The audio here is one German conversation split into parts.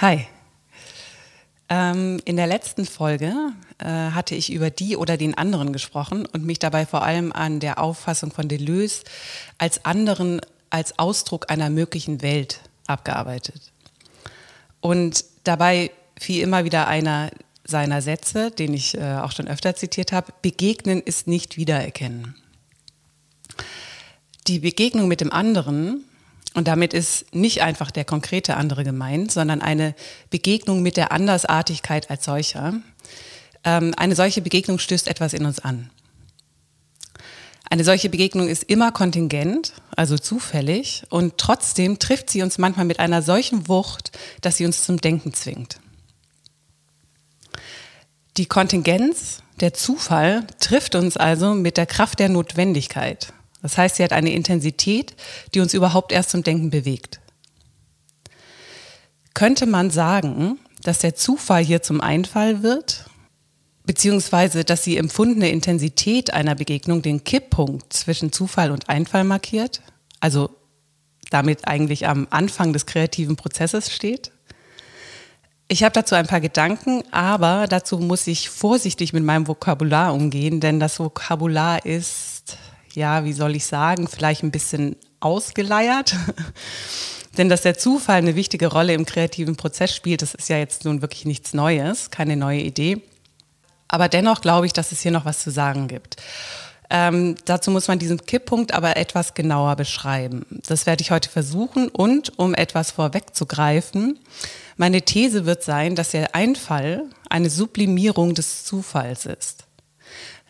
Hi. Ähm, in der letzten Folge äh, hatte ich über die oder den anderen gesprochen und mich dabei vor allem an der Auffassung von Deleuze als anderen als Ausdruck einer möglichen Welt abgearbeitet. Und dabei fiel immer wieder einer seiner Sätze, den ich äh, auch schon öfter zitiert habe, begegnen ist nicht wiedererkennen. Die Begegnung mit dem anderen, und damit ist nicht einfach der konkrete andere gemeint, sondern eine Begegnung mit der Andersartigkeit als solcher. Ähm, eine solche Begegnung stößt etwas in uns an. Eine solche Begegnung ist immer kontingent, also zufällig, und trotzdem trifft sie uns manchmal mit einer solchen Wucht, dass sie uns zum Denken zwingt. Die Kontingenz, der Zufall, trifft uns also mit der Kraft der Notwendigkeit. Das heißt, sie hat eine Intensität, die uns überhaupt erst zum Denken bewegt. Könnte man sagen, dass der Zufall hier zum Einfall wird beziehungsweise dass die empfundene Intensität einer Begegnung den Kipppunkt zwischen Zufall und Einfall markiert, also damit eigentlich am Anfang des kreativen Prozesses steht. Ich habe dazu ein paar Gedanken, aber dazu muss ich vorsichtig mit meinem Vokabular umgehen, denn das Vokabular ist, ja, wie soll ich sagen, vielleicht ein bisschen ausgeleiert. denn dass der Zufall eine wichtige Rolle im kreativen Prozess spielt, das ist ja jetzt nun wirklich nichts Neues, keine neue Idee. Aber dennoch glaube ich, dass es hier noch was zu sagen gibt. Ähm, dazu muss man diesen Kipppunkt aber etwas genauer beschreiben. Das werde ich heute versuchen und um etwas vorwegzugreifen, meine These wird sein, dass der Einfall eine Sublimierung des Zufalls ist.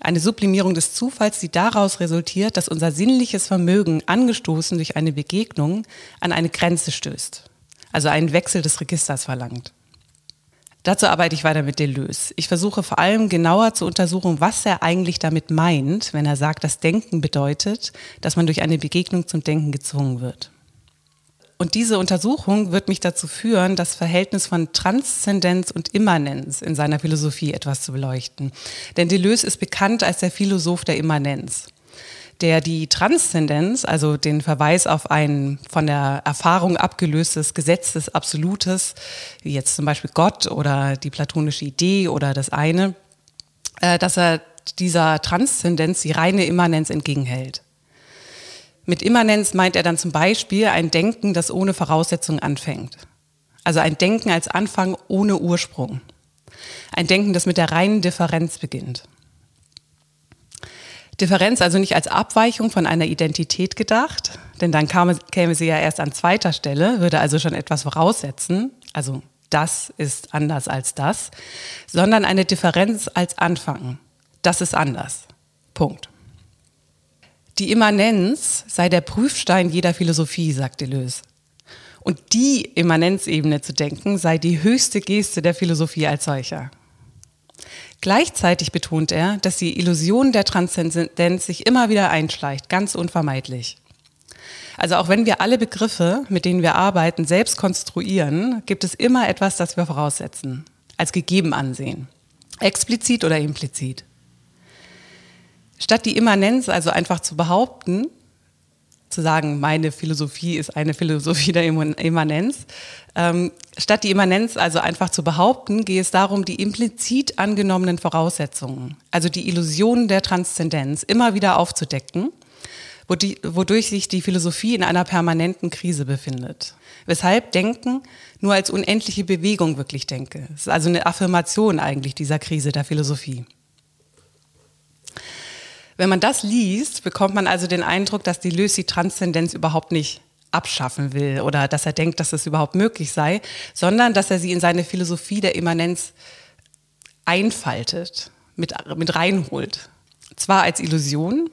Eine Sublimierung des Zufalls, die daraus resultiert, dass unser sinnliches Vermögen, angestoßen durch eine Begegnung, an eine Grenze stößt. Also einen Wechsel des Registers verlangt. Dazu arbeite ich weiter mit Deleuze. Ich versuche vor allem genauer zu untersuchen, was er eigentlich damit meint, wenn er sagt, dass Denken bedeutet, dass man durch eine Begegnung zum Denken gezwungen wird. Und diese Untersuchung wird mich dazu führen, das Verhältnis von Transzendenz und Immanenz in seiner Philosophie etwas zu beleuchten. Denn Deleuze ist bekannt als der Philosoph der Immanenz der die Transzendenz, also den Verweis auf ein von der Erfahrung abgelöstes Gesetz des Absolutes, wie jetzt zum Beispiel Gott oder die platonische Idee oder das eine, äh, dass er dieser Transzendenz die reine Immanenz entgegenhält. Mit Immanenz meint er dann zum Beispiel ein Denken, das ohne Voraussetzung anfängt. Also ein Denken als Anfang ohne Ursprung. Ein Denken, das mit der reinen Differenz beginnt. Differenz also nicht als Abweichung von einer Identität gedacht, denn dann kam, käme sie ja erst an zweiter Stelle, würde also schon etwas voraussetzen, also das ist anders als das, sondern eine Differenz als Anfang. Das ist anders. Punkt. Die Immanenz sei der Prüfstein jeder Philosophie, sagt Deleuze. Und die Immanenzebene zu denken sei die höchste Geste der Philosophie als solcher. Gleichzeitig betont er, dass die Illusion der Transzendenz sich immer wieder einschleicht, ganz unvermeidlich. Also auch wenn wir alle Begriffe, mit denen wir arbeiten, selbst konstruieren, gibt es immer etwas, das wir voraussetzen, als gegeben ansehen, explizit oder implizit. Statt die Immanenz also einfach zu behaupten, zu sagen, meine Philosophie ist eine Philosophie der Immanenz. Ähm, statt die Immanenz also einfach zu behaupten, geht es darum, die implizit angenommenen Voraussetzungen, also die Illusionen der Transzendenz, immer wieder aufzudecken, wodurch sich die Philosophie in einer permanenten Krise befindet. Weshalb Denken nur als unendliche Bewegung wirklich denke. Es ist also eine Affirmation eigentlich dieser Krise der Philosophie. Wenn man das liest, bekommt man also den Eindruck, dass die Transzendenz überhaupt nicht abschaffen will oder dass er denkt, dass es überhaupt möglich sei, sondern dass er sie in seine Philosophie der Immanenz einfaltet, mit, mit reinholt. Zwar als Illusion,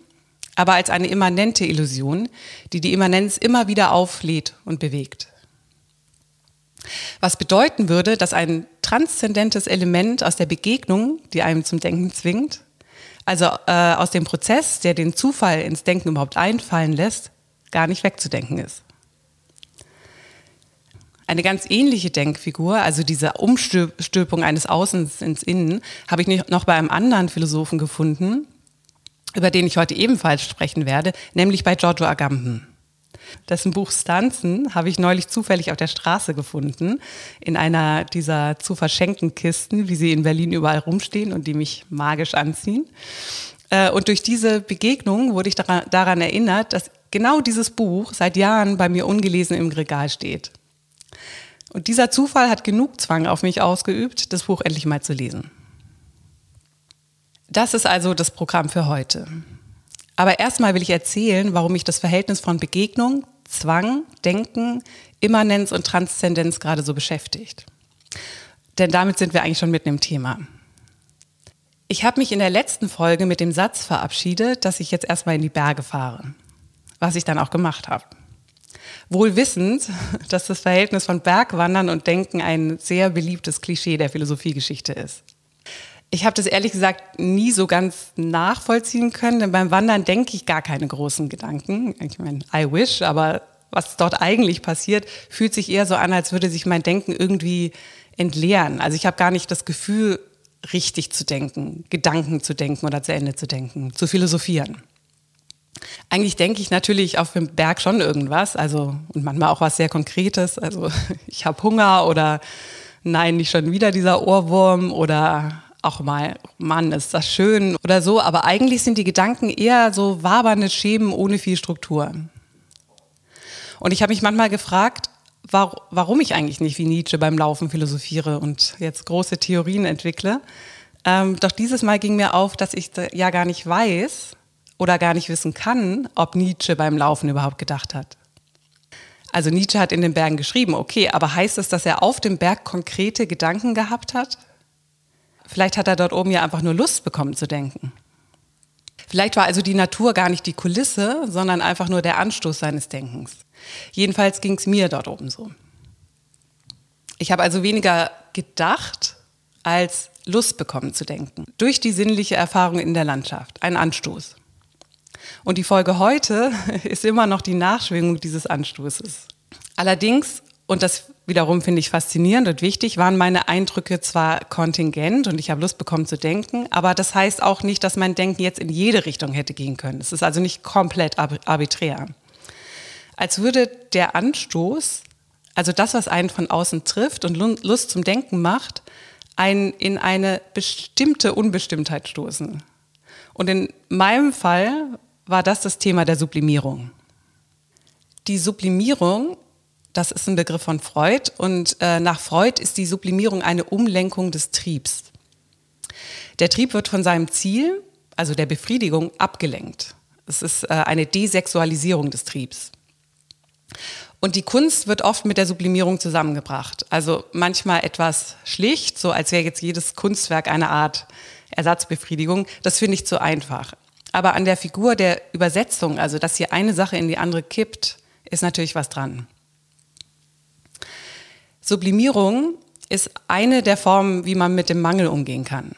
aber als eine immanente Illusion, die die Immanenz immer wieder auflädt und bewegt. Was bedeuten würde, dass ein transzendentes Element aus der Begegnung, die einem zum Denken zwingt, also äh, aus dem Prozess, der den Zufall ins Denken überhaupt einfallen lässt, gar nicht wegzudenken ist. Eine ganz ähnliche Denkfigur, also diese Umstülpung eines Außens ins Innen, habe ich noch bei einem anderen Philosophen gefunden, über den ich heute ebenfalls sprechen werde, nämlich bei Giorgio Agamben. Dessen Buch Stanzen habe ich neulich zufällig auf der Straße gefunden, in einer dieser zu verschenken Kisten, wie sie in Berlin überall rumstehen und die mich magisch anziehen. Äh, und durch diese Begegnung wurde ich daran erinnert, dass genau dieses Buch seit Jahren bei mir ungelesen im Regal steht. Und dieser Zufall hat genug Zwang auf mich ausgeübt, das Buch endlich mal zu lesen. Das ist also das Programm für heute. Aber erstmal will ich erzählen, warum mich das Verhältnis von Begegnung, Zwang, Denken, Immanenz und Transzendenz gerade so beschäftigt. Denn damit sind wir eigentlich schon mitten im Thema. Ich habe mich in der letzten Folge mit dem Satz verabschiedet, dass ich jetzt erstmal in die Berge fahre, was ich dann auch gemacht habe. Wohl wissend, dass das Verhältnis von Bergwandern und Denken ein sehr beliebtes Klischee der Philosophiegeschichte ist. Ich habe das ehrlich gesagt nie so ganz nachvollziehen können, denn beim Wandern denke ich gar keine großen Gedanken. Ich meine, I wish, aber was dort eigentlich passiert, fühlt sich eher so an, als würde sich mein Denken irgendwie entleeren. Also ich habe gar nicht das Gefühl, richtig zu denken, Gedanken zu denken oder zu Ende zu denken, zu philosophieren. Eigentlich denke ich natürlich auf dem Berg schon irgendwas, also und manchmal auch was sehr Konkretes. Also ich habe Hunger oder nein, nicht schon wieder dieser Ohrwurm oder auch mal, Mann, ist das schön oder so. Aber eigentlich sind die Gedanken eher so wabernde Schemen ohne viel Struktur. Und ich habe mich manchmal gefragt, warum ich eigentlich nicht wie Nietzsche beim Laufen philosophiere und jetzt große Theorien entwickle. Ähm, doch dieses Mal ging mir auf, dass ich ja gar nicht weiß oder gar nicht wissen kann, ob Nietzsche beim Laufen überhaupt gedacht hat. Also Nietzsche hat in den Bergen geschrieben, okay, aber heißt es, dass er auf dem Berg konkrete Gedanken gehabt hat? Vielleicht hat er dort oben ja einfach nur Lust bekommen zu denken. Vielleicht war also die Natur gar nicht die Kulisse, sondern einfach nur der Anstoß seines Denkens. Jedenfalls ging es mir dort oben so. Ich habe also weniger gedacht, als Lust bekommen zu denken. Durch die sinnliche Erfahrung in der Landschaft. Ein Anstoß. Und die Folge heute ist immer noch die Nachschwingung dieses Anstoßes. Allerdings und das wiederum finde ich faszinierend und wichtig, waren meine Eindrücke zwar kontingent und ich habe Lust bekommen zu denken, aber das heißt auch nicht, dass mein Denken jetzt in jede Richtung hätte gehen können. Es ist also nicht komplett arbiträr. Als würde der Anstoß, also das, was einen von außen trifft und Lust zum Denken macht, einen in eine bestimmte Unbestimmtheit stoßen. Und in meinem Fall war das das Thema der Sublimierung. Die Sublimierung das ist ein Begriff von Freud und äh, nach Freud ist die Sublimierung eine Umlenkung des Triebs. Der Trieb wird von seinem Ziel, also der Befriedigung, abgelenkt. Es ist äh, eine Desexualisierung des Triebs. Und die Kunst wird oft mit der Sublimierung zusammengebracht. Also manchmal etwas schlicht, so als wäre jetzt jedes Kunstwerk eine Art Ersatzbefriedigung. Das finde ich zu einfach. Aber an der Figur der Übersetzung, also dass hier eine Sache in die andere kippt, ist natürlich was dran. Sublimierung ist eine der Formen, wie man mit dem Mangel umgehen kann.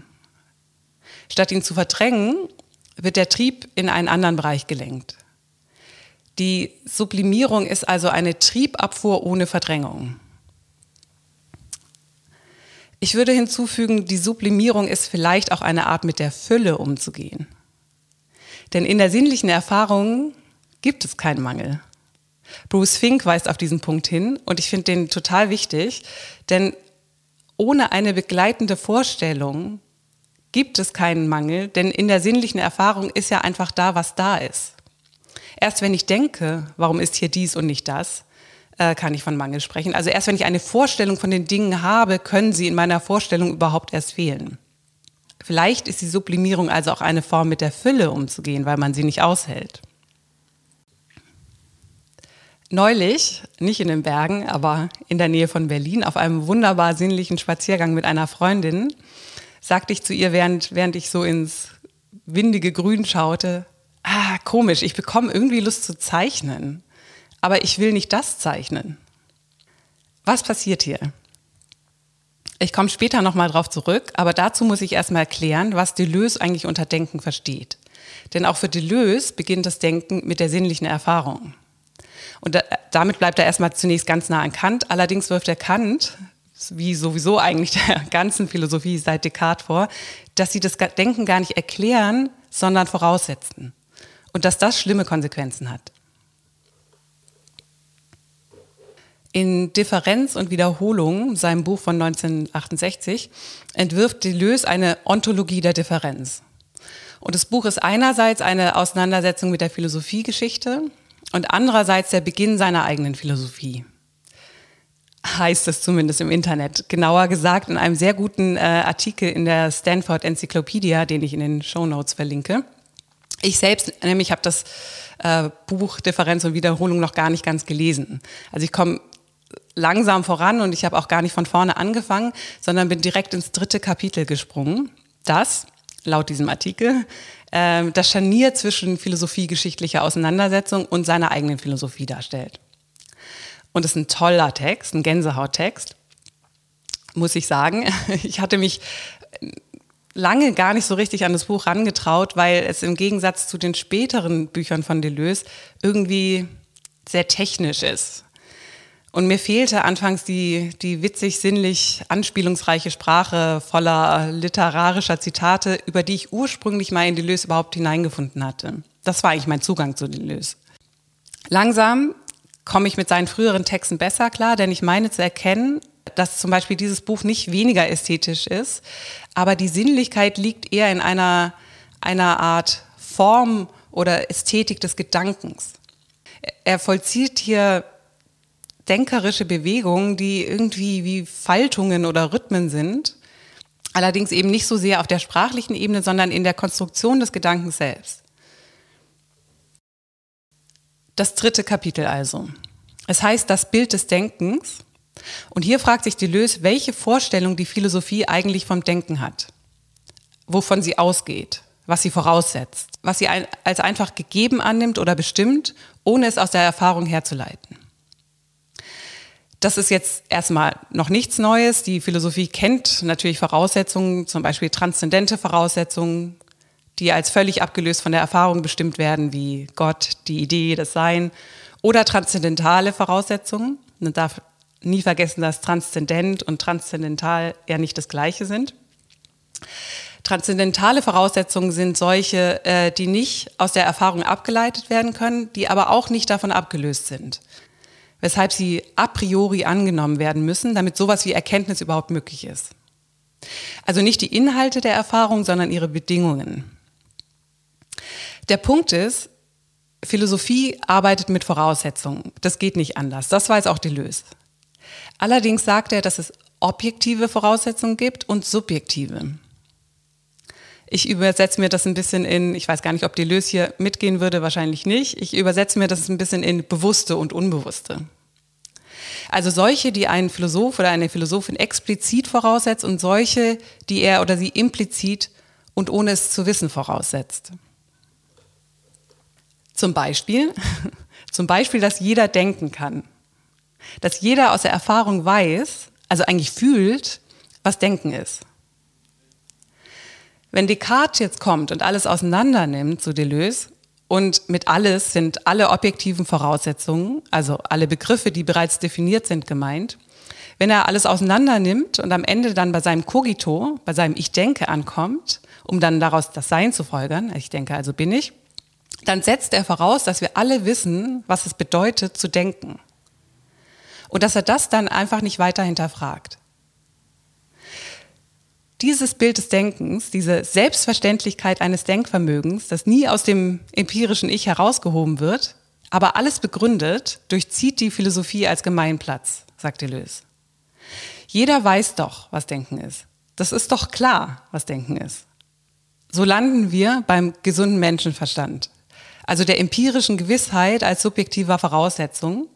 Statt ihn zu verdrängen, wird der Trieb in einen anderen Bereich gelenkt. Die Sublimierung ist also eine Triebabfuhr ohne Verdrängung. Ich würde hinzufügen, die Sublimierung ist vielleicht auch eine Art, mit der Fülle umzugehen. Denn in der sinnlichen Erfahrung gibt es keinen Mangel. Bruce Fink weist auf diesen Punkt hin und ich finde den total wichtig, denn ohne eine begleitende Vorstellung gibt es keinen Mangel, denn in der sinnlichen Erfahrung ist ja einfach da, was da ist. Erst wenn ich denke, warum ist hier dies und nicht das, äh, kann ich von Mangel sprechen. Also erst wenn ich eine Vorstellung von den Dingen habe, können sie in meiner Vorstellung überhaupt erst fehlen. Vielleicht ist die Sublimierung also auch eine Form, mit der Fülle umzugehen, weil man sie nicht aushält. Neulich, nicht in den Bergen, aber in der Nähe von Berlin, auf einem wunderbar sinnlichen Spaziergang mit einer Freundin, sagte ich zu ihr, während, während ich so ins windige Grün schaute, ah, komisch, ich bekomme irgendwie Lust zu zeichnen, aber ich will nicht das zeichnen. Was passiert hier? Ich komme später nochmal drauf zurück, aber dazu muss ich erstmal erklären, was Deleuze eigentlich unter Denken versteht. Denn auch für Deleuze beginnt das Denken mit der sinnlichen Erfahrung. Und da, damit bleibt er erstmal zunächst ganz nah an Kant. Allerdings wirft er Kant, wie sowieso eigentlich der ganzen Philosophie seit Descartes vor, dass sie das Denken gar nicht erklären, sondern voraussetzen. Und dass das schlimme Konsequenzen hat. In Differenz und Wiederholung, seinem Buch von 1968, entwirft Deleuze eine Ontologie der Differenz. Und das Buch ist einerseits eine Auseinandersetzung mit der Philosophiegeschichte und andererseits der Beginn seiner eigenen Philosophie. Heißt es zumindest im Internet. Genauer gesagt in einem sehr guten äh, Artikel in der Stanford Encyclopedia, den ich in den Show Notes verlinke. Ich selbst nämlich habe das äh, Buch Differenz und Wiederholung noch gar nicht ganz gelesen. Also ich komme langsam voran und ich habe auch gar nicht von vorne angefangen, sondern bin direkt ins dritte Kapitel gesprungen. Das, laut diesem Artikel, äh, das Scharnier zwischen philosophiegeschichtlicher Auseinandersetzung und seiner eigenen Philosophie darstellt. Und es ist ein toller Text, ein Gänsehauttext, muss ich sagen. Ich hatte mich lange gar nicht so richtig an das Buch rangetraut, weil es im Gegensatz zu den späteren Büchern von Deleuze irgendwie sehr technisch ist. Und mir fehlte anfangs die, die witzig, sinnlich, anspielungsreiche Sprache voller literarischer Zitate, über die ich ursprünglich mal in Deleuze überhaupt hineingefunden hatte. Das war eigentlich mein Zugang zu Deleuze. Langsam komme ich mit seinen früheren Texten besser klar, denn ich meine zu erkennen, dass zum Beispiel dieses Buch nicht weniger ästhetisch ist, aber die Sinnlichkeit liegt eher in einer, einer Art Form oder Ästhetik des Gedankens. Er vollzieht hier denkerische Bewegungen, die irgendwie wie Faltungen oder Rhythmen sind. Allerdings eben nicht so sehr auf der sprachlichen Ebene, sondern in der Konstruktion des Gedankens selbst. Das dritte Kapitel also. Es heißt das Bild des Denkens. Und hier fragt sich Deleuze, welche Vorstellung die Philosophie eigentlich vom Denken hat. Wovon sie ausgeht, was sie voraussetzt, was sie als einfach gegeben annimmt oder bestimmt, ohne es aus der Erfahrung herzuleiten. Das ist jetzt erstmal noch nichts Neues. Die Philosophie kennt natürlich Voraussetzungen, zum Beispiel transzendente Voraussetzungen, die als völlig abgelöst von der Erfahrung bestimmt werden, wie Gott, die Idee, das Sein, oder transzendentale Voraussetzungen. Man darf nie vergessen, dass transzendent und transzendental ja nicht das Gleiche sind. Transzendentale Voraussetzungen sind solche, äh, die nicht aus der Erfahrung abgeleitet werden können, die aber auch nicht davon abgelöst sind weshalb sie a priori angenommen werden müssen, damit sowas wie Erkenntnis überhaupt möglich ist. Also nicht die Inhalte der Erfahrung, sondern ihre Bedingungen. Der Punkt ist, Philosophie arbeitet mit Voraussetzungen. Das geht nicht anders. Das weiß auch Deleuze. Allerdings sagt er, dass es objektive Voraussetzungen gibt und subjektive. Ich übersetze mir das ein bisschen in, ich weiß gar nicht, ob Deleuze hier mitgehen würde, wahrscheinlich nicht. Ich übersetze mir das ein bisschen in bewusste und unbewusste. Also solche, die ein Philosoph oder eine Philosophin explizit voraussetzt und solche, die er oder sie implizit und ohne es zu wissen voraussetzt. Zum Beispiel, zum Beispiel, dass jeder denken kann. Dass jeder aus der Erfahrung weiß, also eigentlich fühlt, was Denken ist. Wenn Descartes jetzt kommt und alles auseinander nimmt, so Deleuze, und mit alles sind alle objektiven Voraussetzungen, also alle Begriffe, die bereits definiert sind, gemeint. Wenn er alles auseinander nimmt und am Ende dann bei seinem Cogito, bei seinem Ich denke ankommt, um dann daraus das Sein zu folgern, ich denke also bin ich, dann setzt er voraus, dass wir alle wissen, was es bedeutet zu denken. Und dass er das dann einfach nicht weiter hinterfragt. Dieses Bild des Denkens, diese Selbstverständlichkeit eines Denkvermögens, das nie aus dem empirischen Ich herausgehoben wird, aber alles begründet, durchzieht die Philosophie als Gemeinplatz, sagt Deleuze. Jeder weiß doch, was Denken ist. Das ist doch klar, was Denken ist. So landen wir beim gesunden Menschenverstand, also der empirischen Gewissheit als subjektiver Voraussetzung,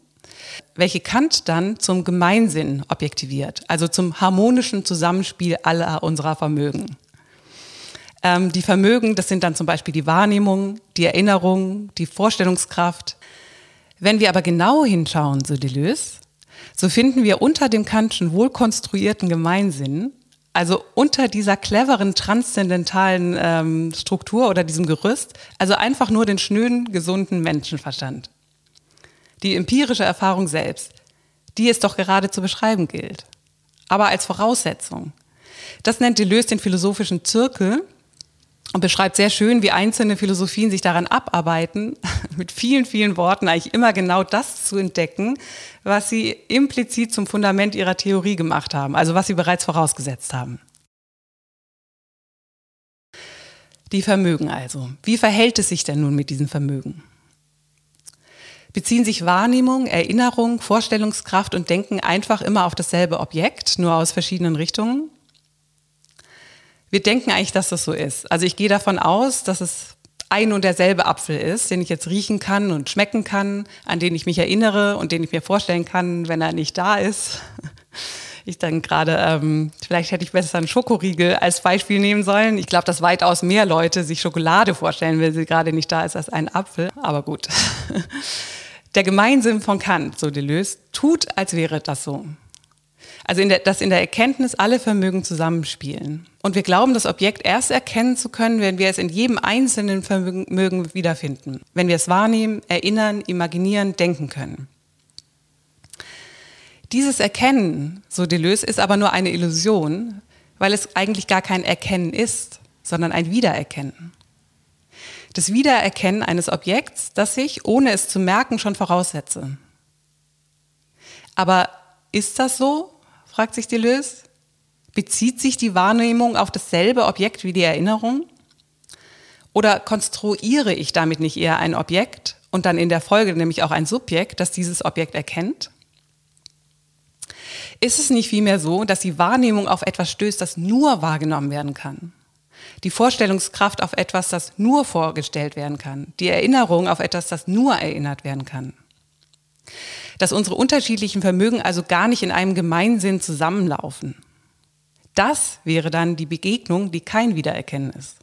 welche Kant dann zum Gemeinsinn objektiviert, also zum harmonischen Zusammenspiel aller unserer Vermögen. Ähm, die Vermögen, das sind dann zum Beispiel die Wahrnehmung, die Erinnerung, die Vorstellungskraft. Wenn wir aber genau hinschauen, so Deleuze, so finden wir unter dem Kantschen wohlkonstruierten Gemeinsinn, also unter dieser cleveren transzendentalen ähm, Struktur oder diesem Gerüst, also einfach nur den schnöden, gesunden Menschenverstand die empirische Erfahrung selbst, die es doch gerade zu beschreiben gilt. Aber als Voraussetzung. Das nennt Deleuze den philosophischen Zirkel und beschreibt sehr schön, wie einzelne Philosophien sich daran abarbeiten, mit vielen, vielen Worten eigentlich immer genau das zu entdecken, was sie implizit zum Fundament ihrer Theorie gemacht haben, also was sie bereits vorausgesetzt haben. Die Vermögen also. Wie verhält es sich denn nun mit diesen Vermögen? Beziehen sich Wahrnehmung, Erinnerung, Vorstellungskraft und Denken einfach immer auf dasselbe Objekt, nur aus verschiedenen Richtungen? Wir denken eigentlich, dass das so ist. Also ich gehe davon aus, dass es ein und derselbe Apfel ist, den ich jetzt riechen kann und schmecken kann, an den ich mich erinnere und den ich mir vorstellen kann, wenn er nicht da ist. Ich dann gerade, ähm, vielleicht hätte ich besser einen Schokoriegel als Beispiel nehmen sollen. Ich glaube, dass weitaus mehr Leute sich Schokolade vorstellen, wenn sie gerade nicht da ist, als einen Apfel. Aber gut. Der Gemeinsinn von Kant, so Deleuze, tut, als wäre das so. Also in der, dass in der Erkenntnis alle Vermögen zusammenspielen. Und wir glauben, das Objekt erst erkennen zu können, wenn wir es in jedem einzelnen Vermögen wiederfinden. Wenn wir es wahrnehmen, erinnern, imaginieren, denken können. Dieses Erkennen, so Deleuze, ist aber nur eine Illusion, weil es eigentlich gar kein Erkennen ist, sondern ein Wiedererkennen. Das Wiedererkennen eines Objekts, das ich, ohne es zu merken, schon voraussetze. Aber ist das so? fragt sich Deleuze. Bezieht sich die Wahrnehmung auf dasselbe Objekt wie die Erinnerung? Oder konstruiere ich damit nicht eher ein Objekt und dann in der Folge nämlich auch ein Subjekt, das dieses Objekt erkennt? Ist es nicht vielmehr so, dass die Wahrnehmung auf etwas stößt, das nur wahrgenommen werden kann? Die Vorstellungskraft auf etwas, das nur vorgestellt werden kann. Die Erinnerung auf etwas, das nur erinnert werden kann. Dass unsere unterschiedlichen Vermögen also gar nicht in einem Gemeinsinn zusammenlaufen. Das wäre dann die Begegnung, die kein Wiedererkennen ist.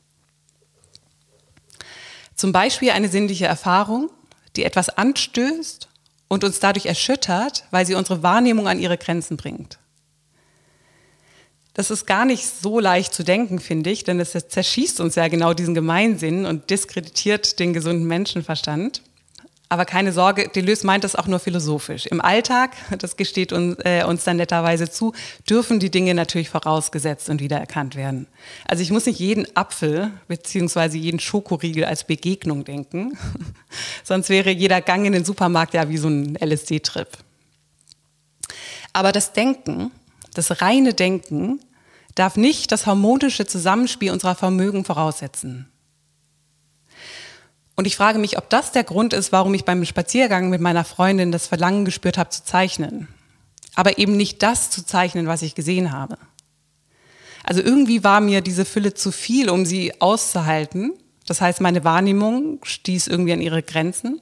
Zum Beispiel eine sinnliche Erfahrung, die etwas anstößt und uns dadurch erschüttert, weil sie unsere Wahrnehmung an ihre Grenzen bringt. Das ist gar nicht so leicht zu denken, finde ich, denn es zerschießt uns ja genau diesen Gemeinsinn und diskreditiert den gesunden Menschenverstand. Aber keine Sorge, Deleuze meint das auch nur philosophisch. Im Alltag, das gesteht uns, äh, uns dann netterweise zu, dürfen die Dinge natürlich vorausgesetzt und wiedererkannt werden. Also ich muss nicht jeden Apfel beziehungsweise jeden Schokoriegel als Begegnung denken, sonst wäre jeder Gang in den Supermarkt ja wie so ein LSD-Trip. Aber das Denken, das reine Denken, darf nicht das harmonische Zusammenspiel unserer Vermögen voraussetzen. Und ich frage mich, ob das der Grund ist, warum ich beim Spaziergang mit meiner Freundin das Verlangen gespürt habe zu zeichnen. Aber eben nicht das zu zeichnen, was ich gesehen habe. Also irgendwie war mir diese Fülle zu viel, um sie auszuhalten. Das heißt, meine Wahrnehmung stieß irgendwie an ihre Grenzen.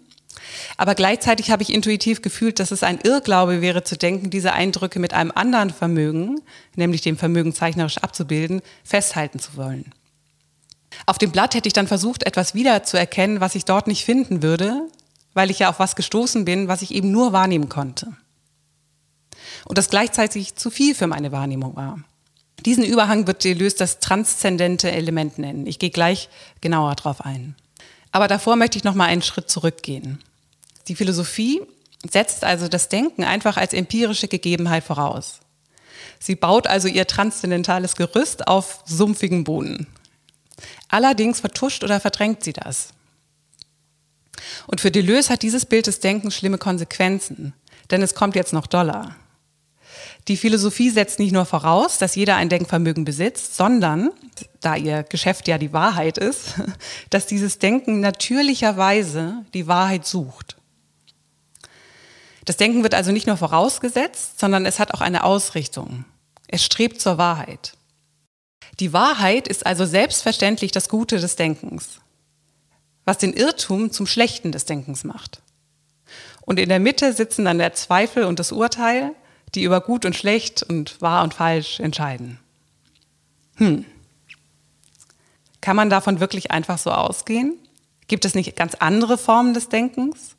Aber gleichzeitig habe ich intuitiv gefühlt, dass es ein Irrglaube wäre zu denken, diese Eindrücke mit einem anderen Vermögen, nämlich dem Vermögen zeichnerisch abzubilden, festhalten zu wollen. Auf dem Blatt hätte ich dann versucht, etwas wiederzuerkennen, was ich dort nicht finden würde, weil ich ja auf was gestoßen bin, was ich eben nur wahrnehmen konnte. Und das gleichzeitig zu viel für meine Wahrnehmung war. Diesen Überhang wird Deleuze das transzendente Element nennen. Ich gehe gleich genauer darauf ein. Aber davor möchte ich noch mal einen Schritt zurückgehen. Die Philosophie setzt also das Denken einfach als empirische Gegebenheit voraus. Sie baut also ihr transzendentales Gerüst auf sumpfigen Boden. Allerdings vertuscht oder verdrängt sie das. Und für Deleuze hat dieses Bild des Denkens schlimme Konsequenzen, denn es kommt jetzt noch doller. Die Philosophie setzt nicht nur voraus, dass jeder ein Denkvermögen besitzt, sondern, da ihr Geschäft ja die Wahrheit ist, dass dieses Denken natürlicherweise die Wahrheit sucht. Das Denken wird also nicht nur vorausgesetzt, sondern es hat auch eine Ausrichtung. Es strebt zur Wahrheit. Die Wahrheit ist also selbstverständlich das Gute des Denkens, was den Irrtum zum Schlechten des Denkens macht. Und in der Mitte sitzen dann der Zweifel und das Urteil, die über gut und schlecht und wahr und falsch entscheiden. Hm. Kann man davon wirklich einfach so ausgehen? Gibt es nicht ganz andere Formen des Denkens?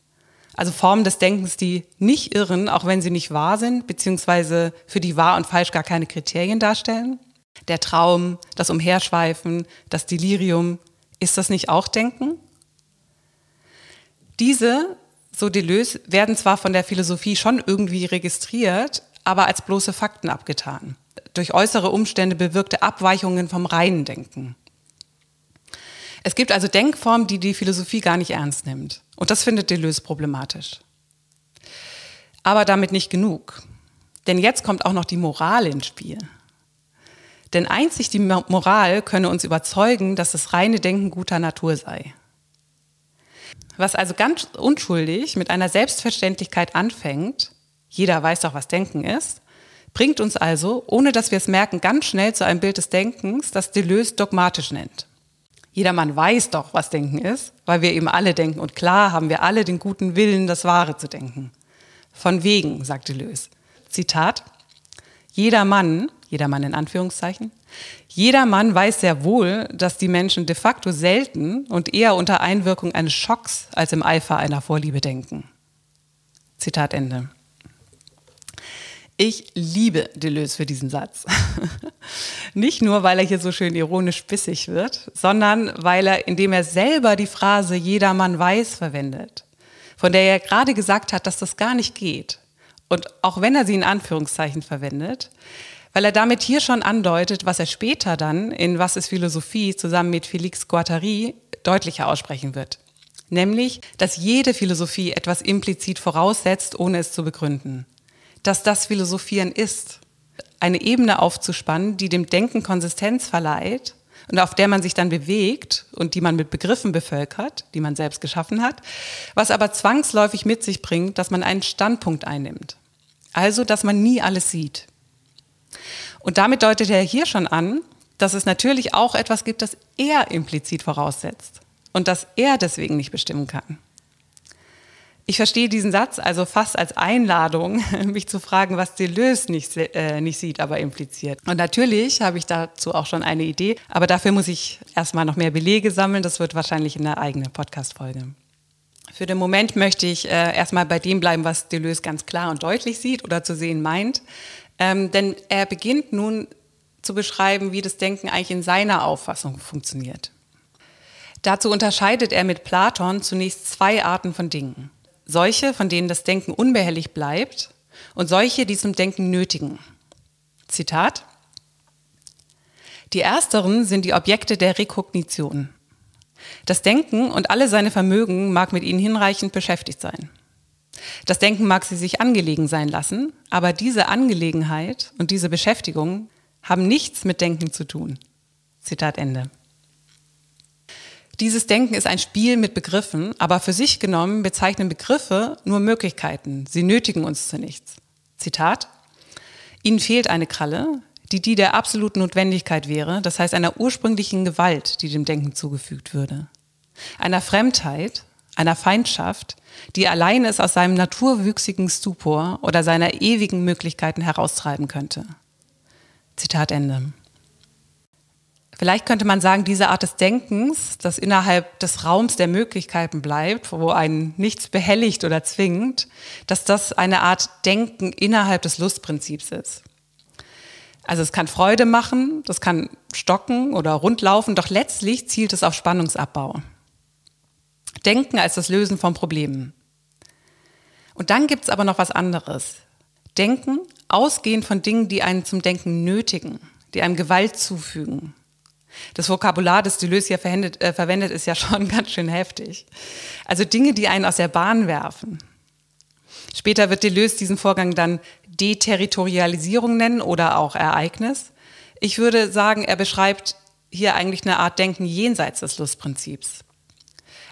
Also Formen des Denkens, die nicht irren, auch wenn sie nicht wahr sind, beziehungsweise für die wahr und falsch gar keine Kriterien darstellen? Der Traum, das Umherschweifen, das Delirium, ist das nicht auch Denken? Diese, so Deleuze, werden zwar von der Philosophie schon irgendwie registriert, aber als bloße Fakten abgetan. Durch äußere Umstände bewirkte Abweichungen vom reinen Denken. Es gibt also Denkformen, die die Philosophie gar nicht ernst nimmt. Und das findet Deleuze problematisch. Aber damit nicht genug. Denn jetzt kommt auch noch die Moral ins Spiel. Denn einzig die Moral könne uns überzeugen, dass das reine Denken guter Natur sei. Was also ganz unschuldig mit einer Selbstverständlichkeit anfängt, jeder weiß doch, was Denken ist, bringt uns also, ohne dass wir es merken, ganz schnell zu einem Bild des Denkens, das Deleuze dogmatisch nennt. Jedermann weiß doch, was Denken ist, weil wir eben alle denken. Und klar haben wir alle den guten Willen, das Wahre zu denken. Von wegen, sagt Deleuze. Zitat, jeder Mann, jeder Mann in Anführungszeichen, jeder Mann weiß sehr wohl, dass die Menschen de facto selten und eher unter Einwirkung eines Schocks als im Eifer einer Vorliebe denken. Zitat Ende. Ich liebe Deleuze für diesen Satz. Nicht nur, weil er hier so schön ironisch bissig wird, sondern weil er, indem er selber die Phrase jeder Mann weiß verwendet, von der er gerade gesagt hat, dass das gar nicht geht. Und auch wenn er sie in Anführungszeichen verwendet, weil er damit hier schon andeutet, was er später dann in Was ist Philosophie zusammen mit Félix Guattari deutlicher aussprechen wird. Nämlich, dass jede Philosophie etwas implizit voraussetzt, ohne es zu begründen dass das Philosophieren ist. Eine Ebene aufzuspannen, die dem Denken Konsistenz verleiht und auf der man sich dann bewegt und die man mit Begriffen bevölkert, die man selbst geschaffen hat, was aber zwangsläufig mit sich bringt, dass man einen Standpunkt einnimmt. Also, dass man nie alles sieht. Und damit deutet er hier schon an, dass es natürlich auch etwas gibt, das er implizit voraussetzt und das er deswegen nicht bestimmen kann. Ich verstehe diesen Satz also fast als Einladung, mich zu fragen, was Deleuze nicht, äh, nicht sieht, aber impliziert. Und natürlich habe ich dazu auch schon eine Idee, aber dafür muss ich erstmal noch mehr Belege sammeln. Das wird wahrscheinlich in der eigenen Podcast-Folge. Für den Moment möchte ich äh, erstmal bei dem bleiben, was Deleuze ganz klar und deutlich sieht oder zu sehen meint. Ähm, denn er beginnt nun zu beschreiben, wie das Denken eigentlich in seiner Auffassung funktioniert. Dazu unterscheidet er mit Platon zunächst zwei Arten von Dingen solche, von denen das Denken unbehelligt bleibt und solche, die zum Denken nötigen. Zitat. Die ersteren sind die Objekte der Rekognition. Das Denken und alle seine Vermögen mag mit ihnen hinreichend beschäftigt sein. Das Denken mag sie sich angelegen sein lassen, aber diese Angelegenheit und diese Beschäftigung haben nichts mit Denken zu tun. Zitat Ende. Dieses Denken ist ein Spiel mit Begriffen, aber für sich genommen bezeichnen Begriffe nur Möglichkeiten. Sie nötigen uns zu nichts. Zitat. Ihnen fehlt eine Kralle, die die der absoluten Notwendigkeit wäre, das heißt einer ursprünglichen Gewalt, die dem Denken zugefügt würde. Einer Fremdheit, einer Feindschaft, die allein es aus seinem naturwüchsigen Stupor oder seiner ewigen Möglichkeiten heraustreiben könnte. Zitat Ende. Vielleicht könnte man sagen, diese Art des Denkens, das innerhalb des Raums der Möglichkeiten bleibt, wo einen nichts behelligt oder zwingt, dass das eine Art Denken innerhalb des Lustprinzips ist. Also es kann Freude machen, das kann stocken oder rundlaufen, doch letztlich zielt es auf Spannungsabbau. Denken als das Lösen von Problemen. Und dann gibt es aber noch was anderes. Denken ausgehend von Dingen, die einen zum Denken nötigen, die einem Gewalt zufügen, das Vokabular, das Deleuze hier verwendet, äh, verwendet, ist ja schon ganz schön heftig. Also Dinge, die einen aus der Bahn werfen. Später wird Deleuze diesen Vorgang dann Deterritorialisierung nennen oder auch Ereignis. Ich würde sagen, er beschreibt hier eigentlich eine Art Denken jenseits des Lustprinzips.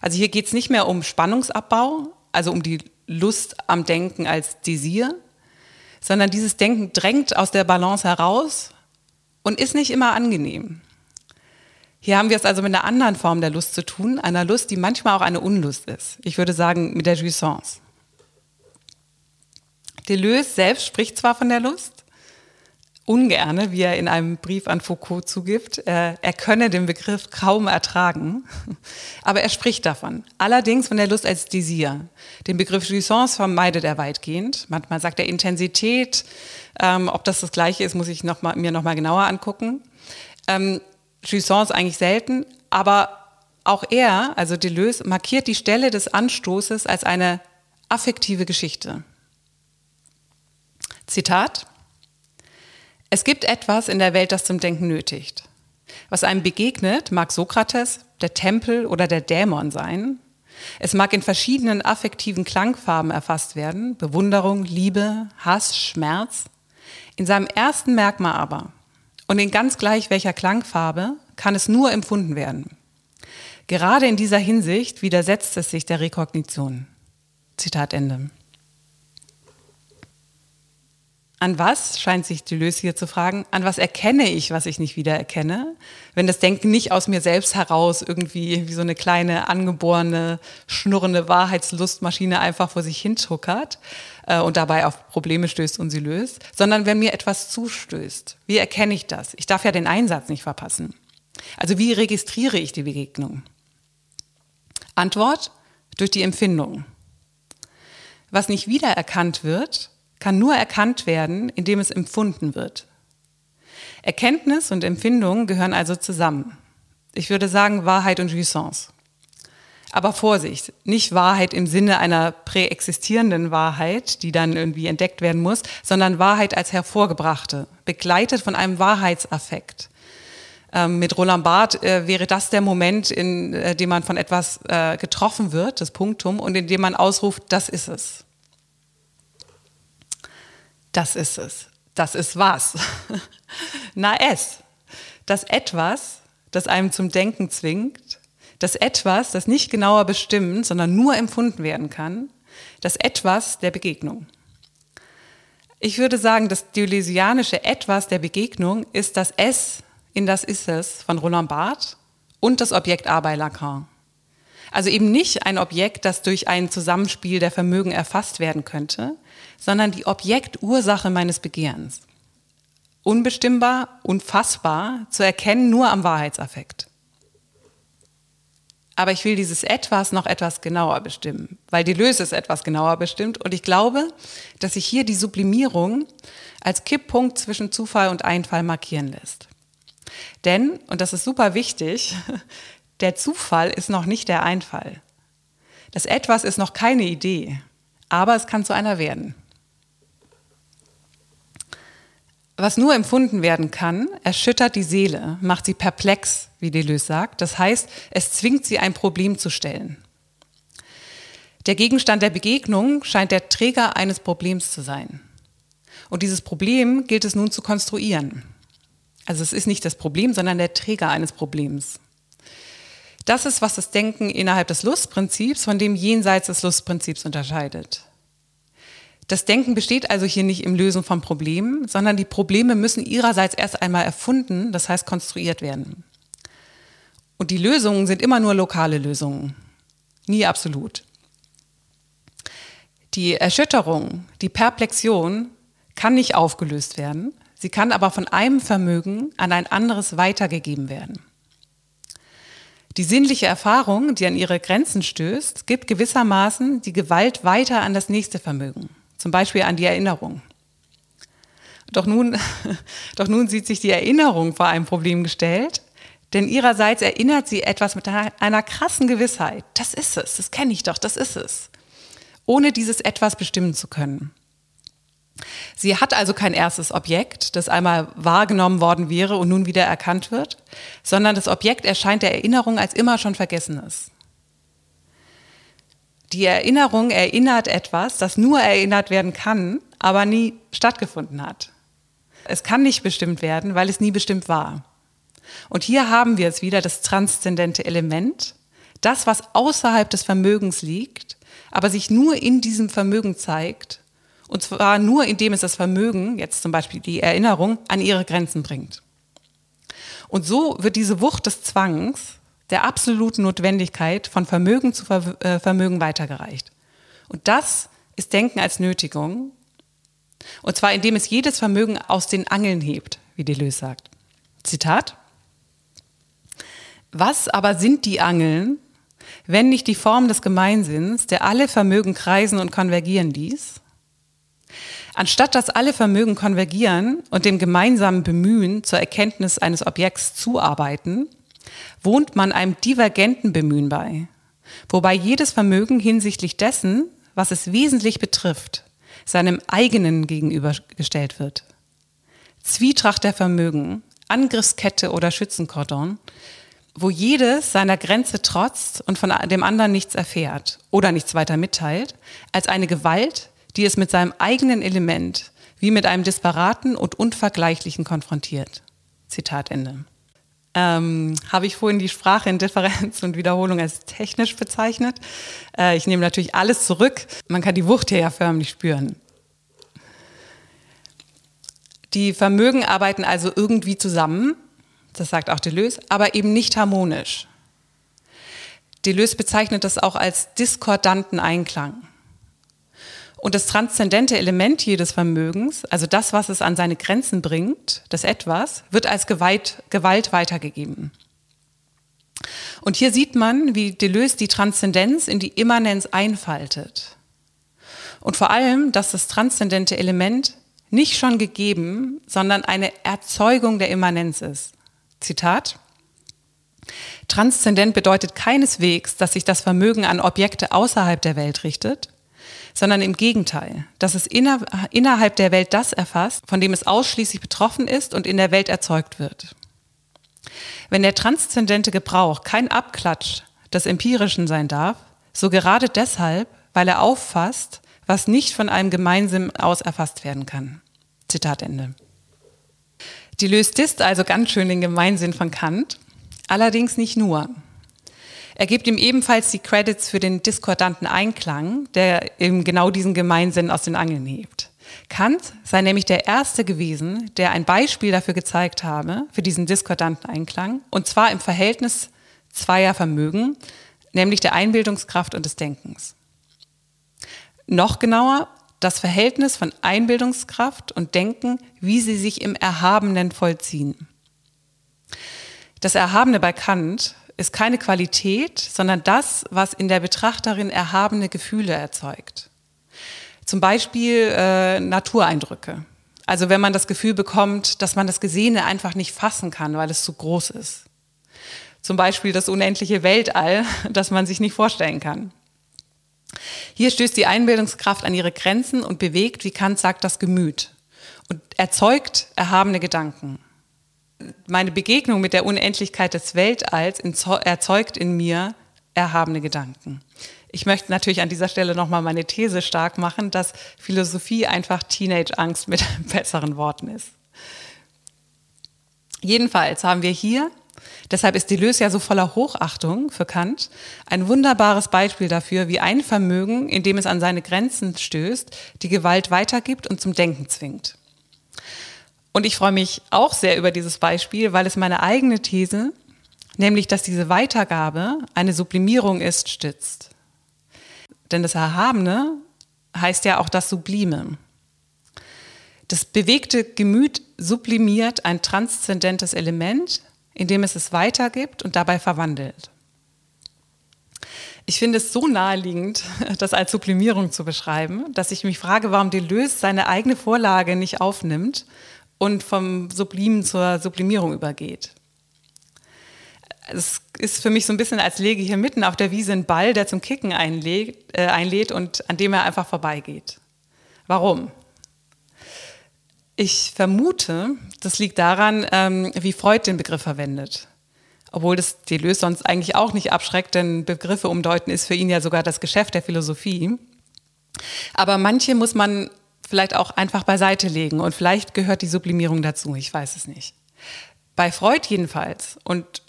Also hier geht es nicht mehr um Spannungsabbau, also um die Lust am Denken als Desir, sondern dieses Denken drängt aus der Balance heraus und ist nicht immer angenehm. Hier haben wir es also mit einer anderen Form der Lust zu tun, einer Lust, die manchmal auch eine Unlust ist. Ich würde sagen, mit der Jouissance. Deleuze selbst spricht zwar von der Lust, ungerne, wie er in einem Brief an Foucault zugibt. Er, er könne den Begriff kaum ertragen, aber er spricht davon. Allerdings von der Lust als Desir. Den Begriff Jouissance vermeidet er weitgehend. Manchmal sagt er Intensität. Ähm, ob das das Gleiche ist, muss ich noch mal, mir nochmal genauer angucken. Ähm, Jouissance eigentlich selten, aber auch er, also Deleuze, markiert die Stelle des Anstoßes als eine affektive Geschichte. Zitat. Es gibt etwas in der Welt, das zum Denken nötigt. Was einem begegnet, mag Sokrates, der Tempel oder der Dämon sein. Es mag in verschiedenen affektiven Klangfarben erfasst werden, Bewunderung, Liebe, Hass, Schmerz. In seinem ersten Merkmal aber, und in ganz gleich welcher Klangfarbe, kann es nur empfunden werden. Gerade in dieser Hinsicht widersetzt es sich der Rekognition. Zitat Ende. An was, scheint sich Deleuze hier zu fragen, an was erkenne ich, was ich nicht wiedererkenne, wenn das Denken nicht aus mir selbst heraus irgendwie wie so eine kleine angeborene, schnurrende Wahrheitslustmaschine einfach vor sich hintuckert äh, und dabei auf Probleme stößt und sie löst, sondern wenn mir etwas zustößt. Wie erkenne ich das? Ich darf ja den Einsatz nicht verpassen. Also wie registriere ich die Begegnung? Antwort durch die Empfindung. Was nicht wiedererkannt wird, kann nur erkannt werden, indem es empfunden wird. Erkenntnis und Empfindung gehören also zusammen. Ich würde sagen Wahrheit und Jouissance. Aber Vorsicht, nicht Wahrheit im Sinne einer präexistierenden Wahrheit, die dann irgendwie entdeckt werden muss, sondern Wahrheit als hervorgebrachte, begleitet von einem Wahrheitsaffekt. Ähm, mit Roland Barth äh, wäre das der Moment, in äh, dem man von etwas äh, getroffen wird, das Punktum, und in dem man ausruft, das ist es. Das ist es. Das ist was? Na es. Das etwas, das einem zum Denken zwingt, das etwas, das nicht genauer bestimmt, sondern nur empfunden werden kann, das etwas der Begegnung. Ich würde sagen, das dionysianische Etwas der Begegnung ist das Es in das Ist es von Roland Barthes und das Objekt A bei Lacan. Also eben nicht ein Objekt, das durch ein Zusammenspiel der Vermögen erfasst werden könnte, sondern die Objektursache meines Begehrens. Unbestimmbar, unfassbar, zu erkennen nur am Wahrheitsaffekt. Aber ich will dieses Etwas noch etwas genauer bestimmen, weil die Löse es etwas genauer bestimmt. Und ich glaube, dass sich hier die Sublimierung als Kipppunkt zwischen Zufall und Einfall markieren lässt. Denn, und das ist super wichtig, der Zufall ist noch nicht der Einfall. Das Etwas ist noch keine Idee, aber es kann zu einer werden. Was nur empfunden werden kann, erschüttert die Seele, macht sie perplex, wie Deleuze sagt. Das heißt, es zwingt sie, ein Problem zu stellen. Der Gegenstand der Begegnung scheint der Träger eines Problems zu sein. Und dieses Problem gilt es nun zu konstruieren. Also es ist nicht das Problem, sondern der Träger eines Problems. Das ist, was das Denken innerhalb des Lustprinzips von dem jenseits des Lustprinzips unterscheidet. Das Denken besteht also hier nicht im Lösen von Problemen, sondern die Probleme müssen ihrerseits erst einmal erfunden, das heißt konstruiert werden. Und die Lösungen sind immer nur lokale Lösungen, nie absolut. Die Erschütterung, die Perplexion kann nicht aufgelöst werden, Sie kann aber von einem Vermögen an ein anderes weitergegeben werden. Die sinnliche Erfahrung, die an ihre Grenzen stößt, gibt gewissermaßen die Gewalt weiter an das nächste Vermögen, zum Beispiel an die Erinnerung. Doch nun, doch nun sieht sich die Erinnerung vor einem Problem gestellt, denn ihrerseits erinnert sie etwas mit einer, einer krassen Gewissheit. Das ist es, das kenne ich doch, das ist es. Ohne dieses etwas bestimmen zu können. Sie hat also kein erstes Objekt, das einmal wahrgenommen worden wäre und nun wieder erkannt wird, sondern das Objekt erscheint der Erinnerung als immer schon Vergessenes. Die Erinnerung erinnert etwas, das nur erinnert werden kann, aber nie stattgefunden hat. Es kann nicht bestimmt werden, weil es nie bestimmt war. Und hier haben wir es wieder, das transzendente Element, das, was außerhalb des Vermögens liegt, aber sich nur in diesem Vermögen zeigt und zwar nur, indem es das Vermögen, jetzt zum Beispiel die Erinnerung, an ihre Grenzen bringt. Und so wird diese Wucht des Zwangs, der absoluten Notwendigkeit von Vermögen zu äh, Vermögen weitergereicht. Und das ist Denken als Nötigung. Und zwar indem es jedes Vermögen aus den Angeln hebt, wie Deleuze sagt. Zitat. Was aber sind die Angeln, wenn nicht die Form des Gemeinsinns, der alle Vermögen kreisen und konvergieren ließ? Anstatt dass alle Vermögen konvergieren und dem gemeinsamen Bemühen zur Erkenntnis eines Objekts zuarbeiten, wohnt man einem divergenten Bemühen bei, wobei jedes Vermögen hinsichtlich dessen, was es wesentlich betrifft, seinem eigenen gegenübergestellt wird. Zwietracht der Vermögen, Angriffskette oder Schützenkordon, wo jedes seiner Grenze trotzt und von dem anderen nichts erfährt oder nichts weiter mitteilt, als eine Gewalt, die es mit seinem eigenen Element wie mit einem disparaten und unvergleichlichen konfrontiert. Zitat Ende. Ähm, habe ich vorhin die Sprache in Differenz und Wiederholung als technisch bezeichnet. Äh, ich nehme natürlich alles zurück. Man kann die Wucht hier ja förmlich spüren. Die Vermögen arbeiten also irgendwie zusammen, das sagt auch Deleuze, aber eben nicht harmonisch. Deleuze bezeichnet das auch als diskordanten Einklang. Und das transzendente Element jedes Vermögens, also das, was es an seine Grenzen bringt, das Etwas, wird als Gewalt, Gewalt weitergegeben. Und hier sieht man, wie Deleuze die Transzendenz in die Immanenz einfaltet. Und vor allem, dass das transzendente Element nicht schon gegeben, sondern eine Erzeugung der Immanenz ist. Zitat. Transzendent bedeutet keineswegs, dass sich das Vermögen an Objekte außerhalb der Welt richtet, sondern im Gegenteil, dass es inner, innerhalb der Welt das erfasst, von dem es ausschließlich betroffen ist und in der Welt erzeugt wird. Wenn der transzendente Gebrauch kein Abklatsch des Empirischen sein darf, so gerade deshalb, weil er auffasst, was nicht von einem Gemeinsinn aus erfasst werden kann. Zitat Ende. Die löst ist also ganz schön den Gemeinsinn von Kant, allerdings nicht nur. Er gibt ihm ebenfalls die Credits für den diskordanten Einklang, der eben genau diesen Gemeinsinn aus den Angeln hebt. Kant sei nämlich der Erste gewesen, der ein Beispiel dafür gezeigt habe, für diesen diskordanten Einklang, und zwar im Verhältnis zweier Vermögen, nämlich der Einbildungskraft und des Denkens. Noch genauer, das Verhältnis von Einbildungskraft und Denken, wie sie sich im Erhabenen vollziehen. Das Erhabene bei Kant ist keine Qualität, sondern das, was in der Betrachterin erhabene Gefühle erzeugt. Zum Beispiel äh, Natureindrücke. Also wenn man das Gefühl bekommt, dass man das Gesehene einfach nicht fassen kann, weil es zu groß ist. Zum Beispiel das unendliche Weltall, das man sich nicht vorstellen kann. Hier stößt die Einbildungskraft an ihre Grenzen und bewegt, wie Kant sagt, das Gemüt und erzeugt erhabene Gedanken meine Begegnung mit der Unendlichkeit des Weltalls erzeugt in mir erhabene Gedanken. Ich möchte natürlich an dieser Stelle nochmal meine These stark machen, dass Philosophie einfach Teenage-Angst mit besseren Worten ist. Jedenfalls haben wir hier, deshalb ist Deleuze ja so voller Hochachtung für Kant, ein wunderbares Beispiel dafür, wie ein Vermögen, in dem es an seine Grenzen stößt, die Gewalt weitergibt und zum Denken zwingt. Und ich freue mich auch sehr über dieses Beispiel, weil es meine eigene These, nämlich dass diese Weitergabe eine Sublimierung ist, stützt. Denn das Erhabene heißt ja auch das Sublime. Das bewegte Gemüt sublimiert ein transzendentes Element, indem es es weitergibt und dabei verwandelt. Ich finde es so naheliegend, das als Sublimierung zu beschreiben, dass ich mich frage, warum Deleuze seine eigene Vorlage nicht aufnimmt und vom Sublimen zur Sublimierung übergeht. Es ist für mich so ein bisschen, als lege hier mitten auf der Wiese einen Ball, der zum Kicken einlädt, äh, einlädt und an dem er einfach vorbeigeht. Warum? Ich vermute, das liegt daran, ähm, wie Freud den Begriff verwendet. Obwohl das Deleuze sonst eigentlich auch nicht abschreckt, denn Begriffe umdeuten ist für ihn ja sogar das Geschäft der Philosophie. Aber manche muss man vielleicht auch einfach beiseite legen und vielleicht gehört die Sublimierung dazu, ich weiß es nicht. Bei Freud jedenfalls, und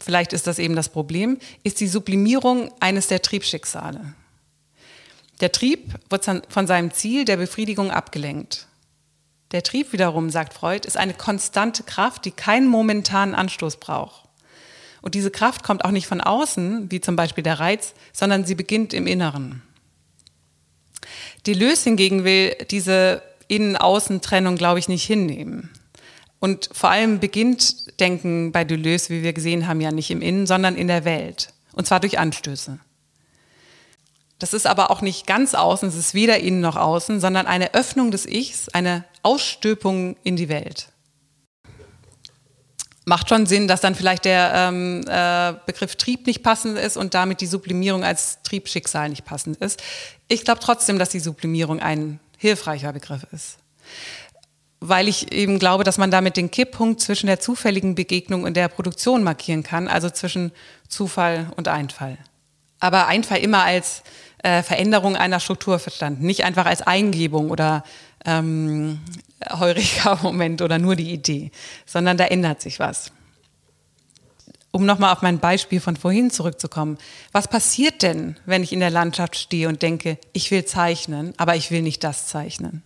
vielleicht ist das eben das Problem, ist die Sublimierung eines der Triebschicksale. Der Trieb wird von seinem Ziel der Befriedigung abgelenkt. Der Trieb wiederum, sagt Freud, ist eine konstante Kraft, die keinen momentanen Anstoß braucht. Und diese Kraft kommt auch nicht von außen, wie zum Beispiel der Reiz, sondern sie beginnt im Inneren. Deleuze hingegen will diese Innen-Außen-Trennung, glaube ich, nicht hinnehmen. Und vor allem beginnt Denken bei Deleuze, wie wir gesehen haben, ja nicht im Innen, sondern in der Welt. Und zwar durch Anstöße. Das ist aber auch nicht ganz außen, es ist weder innen noch außen, sondern eine Öffnung des Ichs, eine Ausstülpung in die Welt macht schon Sinn, dass dann vielleicht der ähm, äh, Begriff Trieb nicht passend ist und damit die Sublimierung als Triebschicksal nicht passend ist. Ich glaube trotzdem, dass die Sublimierung ein hilfreicher Begriff ist. weil ich eben glaube, dass man damit den Kipppunkt zwischen der zufälligen Begegnung und der Produktion markieren kann, also zwischen Zufall und Einfall. Aber Einfall immer als äh, Veränderung einer Struktur verstanden, nicht einfach als Eingebung oder ähm, Heureka-Moment oder nur die Idee, sondern da ändert sich was. Um nochmal auf mein Beispiel von vorhin zurückzukommen. Was passiert denn, wenn ich in der Landschaft stehe und denke, ich will zeichnen, aber ich will nicht das zeichnen?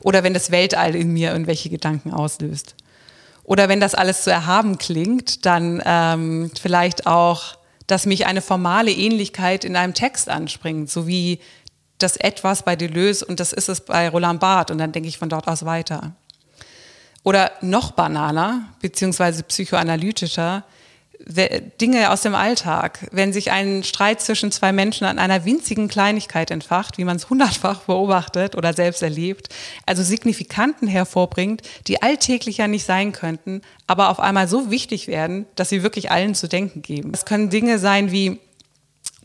Oder wenn das Weltall in mir irgendwelche Gedanken auslöst. Oder wenn das alles zu erhaben klingt, dann ähm, vielleicht auch, dass mich eine formale Ähnlichkeit in einem Text anspringt, so wie das Etwas bei Deleuze und das ist es bei Roland Barthes und dann denke ich von dort aus weiter. Oder noch banaler, beziehungsweise psychoanalytischer, Dinge aus dem Alltag. Wenn sich ein Streit zwischen zwei Menschen an einer winzigen Kleinigkeit entfacht, wie man es hundertfach beobachtet oder selbst erlebt, also Signifikanten hervorbringt, die alltäglicher nicht sein könnten, aber auf einmal so wichtig werden, dass sie wirklich allen zu denken geben. Es können Dinge sein wie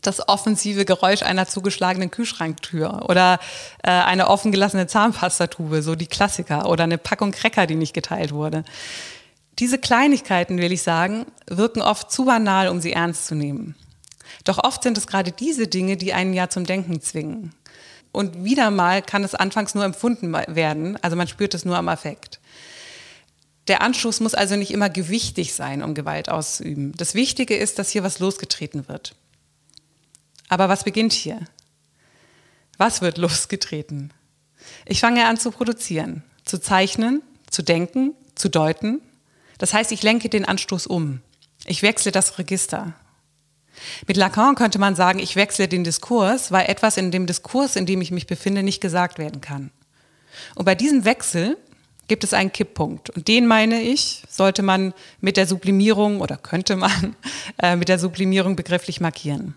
das offensive Geräusch einer zugeschlagenen Kühlschranktür oder äh, eine offen gelassene Zahnpastatube, so die Klassiker, oder eine Packung Cracker, die nicht geteilt wurde. Diese Kleinigkeiten, will ich sagen, wirken oft zu banal, um sie ernst zu nehmen. Doch oft sind es gerade diese Dinge, die einen ja zum Denken zwingen. Und wieder mal kann es anfangs nur empfunden werden, also man spürt es nur am Affekt. Der Anstoß muss also nicht immer gewichtig sein, um Gewalt auszuüben. Das Wichtige ist, dass hier was losgetreten wird. Aber was beginnt hier? Was wird losgetreten? Ich fange an zu produzieren, zu zeichnen, zu denken, zu deuten das heißt, ich lenke den Anstoß um. Ich wechsle das Register. Mit Lacan könnte man sagen, ich wechsle den Diskurs, weil etwas in dem Diskurs, in dem ich mich befinde, nicht gesagt werden kann. Und bei diesem Wechsel gibt es einen Kipppunkt. Und den meine ich, sollte man mit der Sublimierung oder könnte man äh, mit der Sublimierung begrifflich markieren.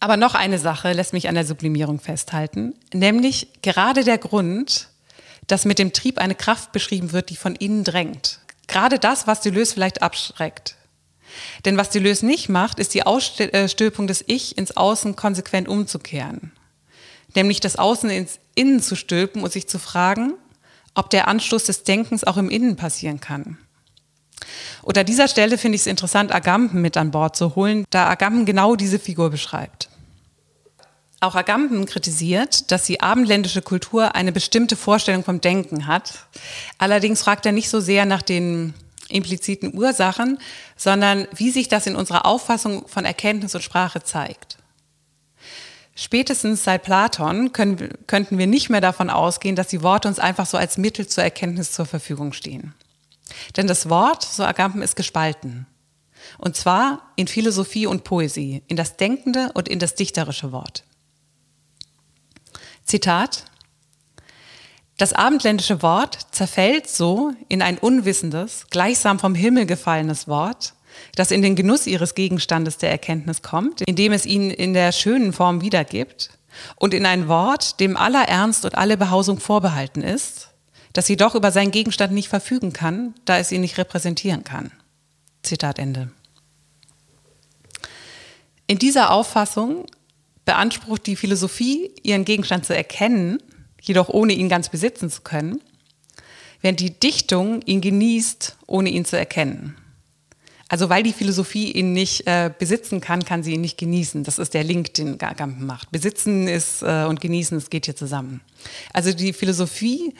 Aber noch eine Sache lässt mich an der Sublimierung festhalten, nämlich gerade der Grund, dass mit dem Trieb eine Kraft beschrieben wird, die von innen drängt. Gerade das, was Deleuze vielleicht abschreckt. Denn was Deleuze nicht macht, ist die Ausstülpung des Ich ins Außen konsequent umzukehren. Nämlich das Außen ins Innen zu stülpen und sich zu fragen, ob der Anstoß des Denkens auch im Innen passieren kann. Und an dieser Stelle finde ich es interessant, Agamben mit an Bord zu holen, da Agamben genau diese Figur beschreibt. Auch Agamben kritisiert, dass die abendländische Kultur eine bestimmte Vorstellung vom Denken hat. Allerdings fragt er nicht so sehr nach den impliziten Ursachen, sondern wie sich das in unserer Auffassung von Erkenntnis und Sprache zeigt. Spätestens seit Platon können, könnten wir nicht mehr davon ausgehen, dass die Worte uns einfach so als Mittel zur Erkenntnis zur Verfügung stehen. Denn das Wort, so Agamben, ist gespalten. Und zwar in Philosophie und Poesie, in das denkende und in das dichterische Wort. Zitat, das abendländische Wort zerfällt so in ein unwissendes, gleichsam vom Himmel gefallenes Wort, das in den Genuss ihres Gegenstandes der Erkenntnis kommt, indem es ihn in der schönen Form wiedergibt, und in ein Wort, dem aller Ernst und alle Behausung vorbehalten ist, das jedoch über seinen Gegenstand nicht verfügen kann, da es ihn nicht repräsentieren kann. Zitat Ende. In dieser Auffassung beansprucht die Philosophie, ihren Gegenstand zu erkennen, jedoch ohne ihn ganz besitzen zu können, während die Dichtung ihn genießt, ohne ihn zu erkennen. Also weil die Philosophie ihn nicht äh, besitzen kann, kann sie ihn nicht genießen. Das ist der Link, den Gampen macht. Besitzen ist äh, und genießen, es geht hier zusammen. Also die Philosophie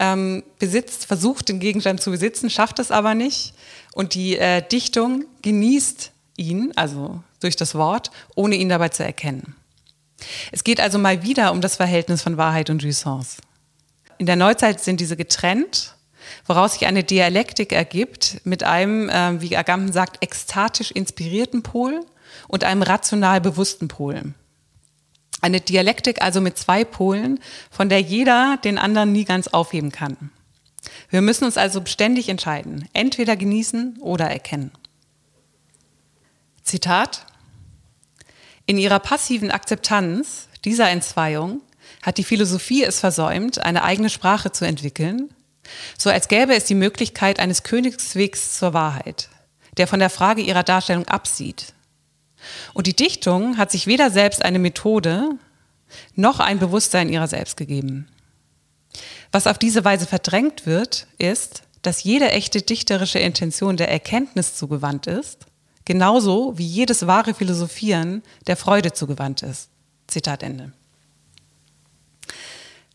ähm, besitzt, versucht den Gegenstand zu besitzen, schafft es aber nicht. Und die äh, Dichtung genießt ihn, also durch das Wort, ohne ihn dabei zu erkennen. Es geht also mal wieder um das Verhältnis von Wahrheit und Jouissance. In der Neuzeit sind diese getrennt, woraus sich eine Dialektik ergibt mit einem, äh, wie Agamben sagt, ekstatisch inspirierten Pol und einem rational bewussten Pol. Eine Dialektik also mit zwei Polen, von der jeder den anderen nie ganz aufheben kann. Wir müssen uns also beständig entscheiden, entweder genießen oder erkennen. Zitat in ihrer passiven Akzeptanz dieser Entzweiung hat die Philosophie es versäumt, eine eigene Sprache zu entwickeln, so als gäbe es die Möglichkeit eines Königswegs zur Wahrheit, der von der Frage ihrer Darstellung absieht. Und die Dichtung hat sich weder selbst eine Methode noch ein Bewusstsein ihrer selbst gegeben. Was auf diese Weise verdrängt wird, ist, dass jede echte dichterische Intention der Erkenntnis zugewandt ist, genauso wie jedes wahre Philosophieren der Freude zugewandt ist. Zitat Ende.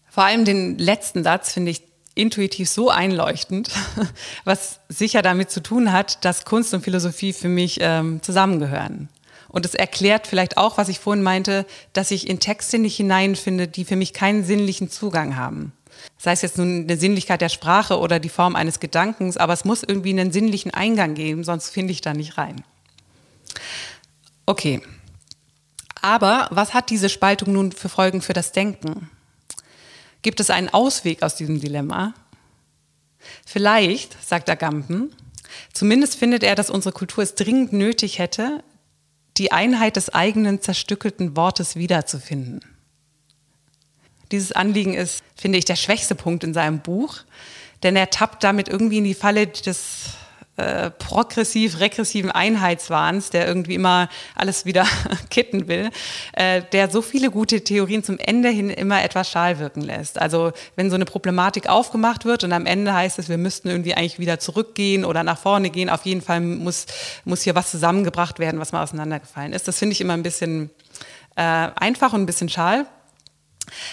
Vor allem den letzten Satz finde ich intuitiv so einleuchtend, was sicher damit zu tun hat, dass Kunst und Philosophie für mich ähm, zusammengehören. Und es erklärt vielleicht auch, was ich vorhin meinte, dass ich in Texte nicht hineinfinde, die für mich keinen sinnlichen Zugang haben. Sei es jetzt nun eine Sinnlichkeit der Sprache oder die Form eines Gedankens, aber es muss irgendwie einen sinnlichen Eingang geben, sonst finde ich da nicht rein. Okay. Aber was hat diese Spaltung nun für Folgen für das Denken? Gibt es einen Ausweg aus diesem Dilemma? Vielleicht, sagt Agamben, zumindest findet er, dass unsere Kultur es dringend nötig hätte, die Einheit des eigenen zerstückelten Wortes wiederzufinden. Dieses Anliegen ist, finde ich, der schwächste Punkt in seinem Buch, denn er tappt damit irgendwie in die Falle des äh, progressiv-regressiven Einheitswahns, der irgendwie immer alles wieder kitten will, äh, der so viele gute Theorien zum Ende hin immer etwas schal wirken lässt. Also wenn so eine Problematik aufgemacht wird und am Ende heißt es, wir müssten irgendwie eigentlich wieder zurückgehen oder nach vorne gehen, auf jeden Fall muss, muss hier was zusammengebracht werden, was mal auseinandergefallen ist. Das finde ich immer ein bisschen äh, einfach und ein bisschen schal.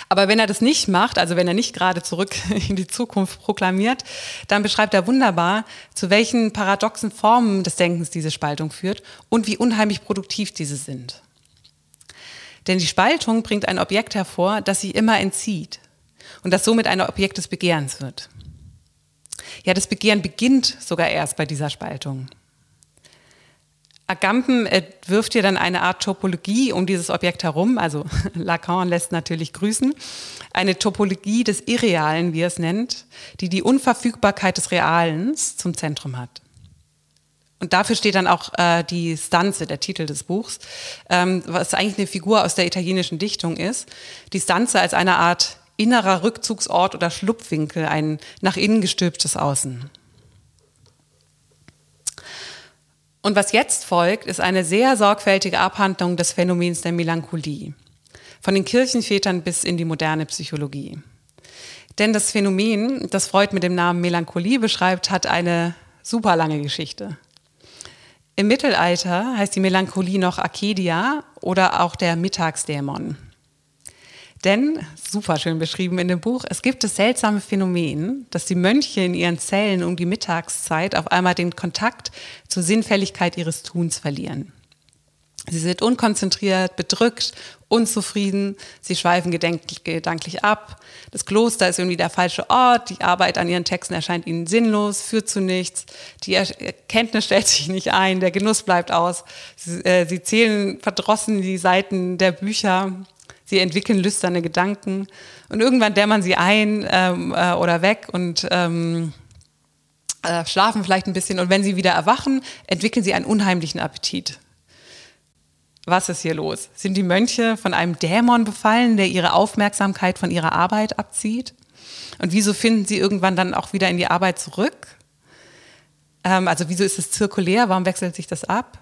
Aber wenn er das nicht macht, also wenn er nicht gerade zurück in die Zukunft proklamiert, dann beschreibt er wunderbar, zu welchen paradoxen Formen des Denkens diese Spaltung führt und wie unheimlich produktiv diese sind. Denn die Spaltung bringt ein Objekt hervor, das sich immer entzieht und das somit ein Objekt des Begehrens wird. Ja, das Begehren beginnt sogar erst bei dieser Spaltung. Agamben wirft hier dann eine Art Topologie um dieses Objekt herum, also Lacan lässt natürlich grüßen, eine Topologie des Irrealen, wie er es nennt, die die Unverfügbarkeit des Realen zum Zentrum hat. Und dafür steht dann auch äh, die Stanze, der Titel des Buchs, ähm, was eigentlich eine Figur aus der italienischen Dichtung ist. Die Stanze als eine Art innerer Rückzugsort oder Schlupfwinkel, ein nach innen gestülptes Außen. Und was jetzt folgt, ist eine sehr sorgfältige Abhandlung des Phänomens der Melancholie. Von den Kirchenvätern bis in die moderne Psychologie. Denn das Phänomen, das Freud mit dem Namen Melancholie beschreibt, hat eine super lange Geschichte. Im Mittelalter heißt die Melancholie noch Arcadia oder auch der Mittagsdämon. Denn, super schön beschrieben in dem Buch, es gibt das seltsame Phänomen, dass die Mönche in ihren Zellen um die Mittagszeit auf einmal den Kontakt zur Sinnfälligkeit ihres Tuns verlieren. Sie sind unkonzentriert, bedrückt, unzufrieden, sie schweifen gedanklich ab. Das Kloster ist irgendwie der falsche Ort, die Arbeit an ihren Texten erscheint ihnen sinnlos, führt zu nichts, die Erkenntnis stellt sich nicht ein, der Genuss bleibt aus. Sie, äh, sie zählen verdrossen die Seiten der Bücher Sie entwickeln lüsterne Gedanken und irgendwann dämmern sie ein ähm, äh, oder weg und ähm, äh, schlafen vielleicht ein bisschen. Und wenn sie wieder erwachen, entwickeln sie einen unheimlichen Appetit. Was ist hier los? Sind die Mönche von einem Dämon befallen, der ihre Aufmerksamkeit von ihrer Arbeit abzieht? Und wieso finden sie irgendwann dann auch wieder in die Arbeit zurück? Ähm, also wieso ist es zirkulär? Warum wechselt sich das ab?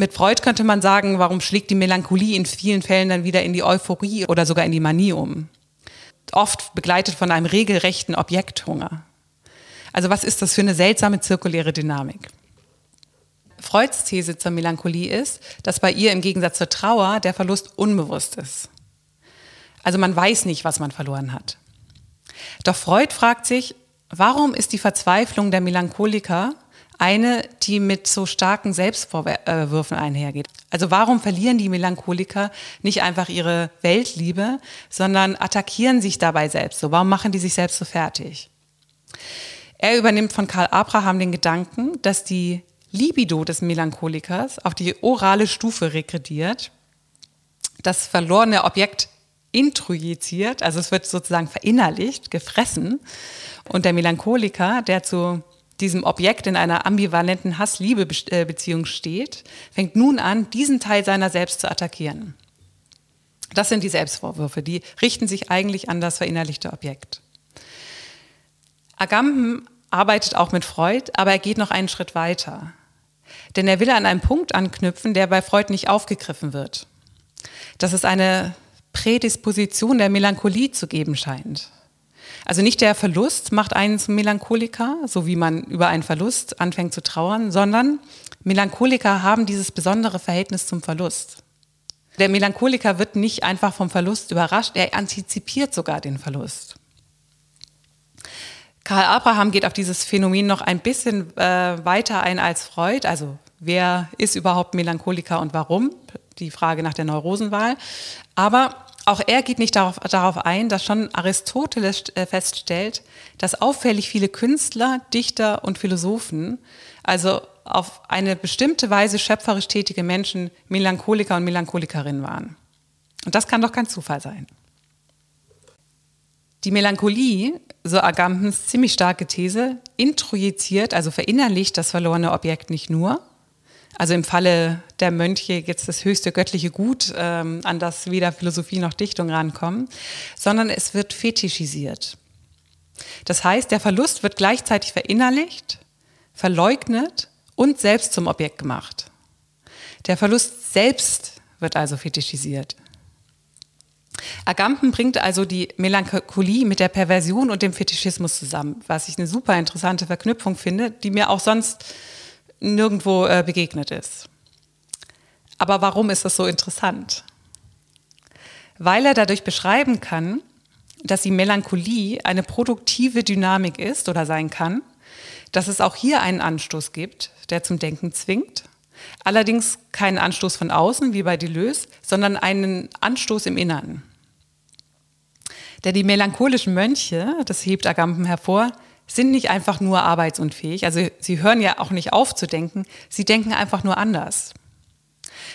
Mit Freud könnte man sagen, warum schlägt die Melancholie in vielen Fällen dann wieder in die Euphorie oder sogar in die Manie um? Oft begleitet von einem regelrechten Objekthunger. Also was ist das für eine seltsame zirkuläre Dynamik? Freuds These zur Melancholie ist, dass bei ihr im Gegensatz zur Trauer der Verlust unbewusst ist. Also man weiß nicht, was man verloren hat. Doch Freud fragt sich, warum ist die Verzweiflung der Melancholiker eine, die mit so starken Selbstvorwürfen einhergeht. Also warum verlieren die Melancholiker nicht einfach ihre Weltliebe, sondern attackieren sich dabei selbst so? Warum machen die sich selbst so fertig? Er übernimmt von Karl Abraham den Gedanken, dass die Libido des Melancholikers auf die orale Stufe regrediert, das verlorene Objekt introjiziert, also es wird sozusagen verinnerlicht, gefressen. Und der Melancholiker, der zu diesem Objekt in einer ambivalenten Hass-Liebe-Beziehung steht, fängt nun an, diesen Teil seiner selbst zu attackieren. Das sind die Selbstvorwürfe, die richten sich eigentlich an das verinnerlichte Objekt. Agamben arbeitet auch mit Freud, aber er geht noch einen Schritt weiter. Denn er will an einen Punkt anknüpfen, der bei Freud nicht aufgegriffen wird. Dass es eine Prädisposition der Melancholie zu geben scheint. Also nicht der Verlust macht einen zum Melancholiker, so wie man über einen Verlust anfängt zu trauern, sondern Melancholiker haben dieses besondere Verhältnis zum Verlust. Der Melancholiker wird nicht einfach vom Verlust überrascht, er antizipiert sogar den Verlust. Karl Abraham geht auf dieses Phänomen noch ein bisschen äh, weiter ein als Freud. Also wer ist überhaupt Melancholiker und warum? Die Frage nach der Neurosenwahl. Aber auch er geht nicht darauf, darauf ein, dass schon Aristoteles äh, feststellt, dass auffällig viele Künstler, Dichter und Philosophen, also auf eine bestimmte Weise schöpferisch tätige Menschen, Melancholiker und Melancholikerinnen waren. Und das kann doch kein Zufall sein. Die Melancholie, so Agampens ziemlich starke These, introjiziert, also verinnerlicht das verlorene Objekt nicht nur, also im Falle der Mönche jetzt das höchste göttliche Gut, ähm, an das weder Philosophie noch Dichtung rankommen, sondern es wird fetischisiert. Das heißt, der Verlust wird gleichzeitig verinnerlicht, verleugnet und selbst zum Objekt gemacht. Der Verlust selbst wird also fetischisiert. Agamben bringt also die Melancholie mit der Perversion und dem Fetischismus zusammen, was ich eine super interessante Verknüpfung finde, die mir auch sonst nirgendwo äh, begegnet ist. Aber warum ist das so interessant? Weil er dadurch beschreiben kann, dass die Melancholie eine produktive Dynamik ist oder sein kann, dass es auch hier einen Anstoß gibt, der zum Denken zwingt, allerdings keinen Anstoß von außen wie bei Deleuze, sondern einen Anstoß im Inneren. Denn die melancholischen Mönche, das hebt Agamben hervor, sind nicht einfach nur arbeitsunfähig. Also sie hören ja auch nicht auf zu denken, sie denken einfach nur anders.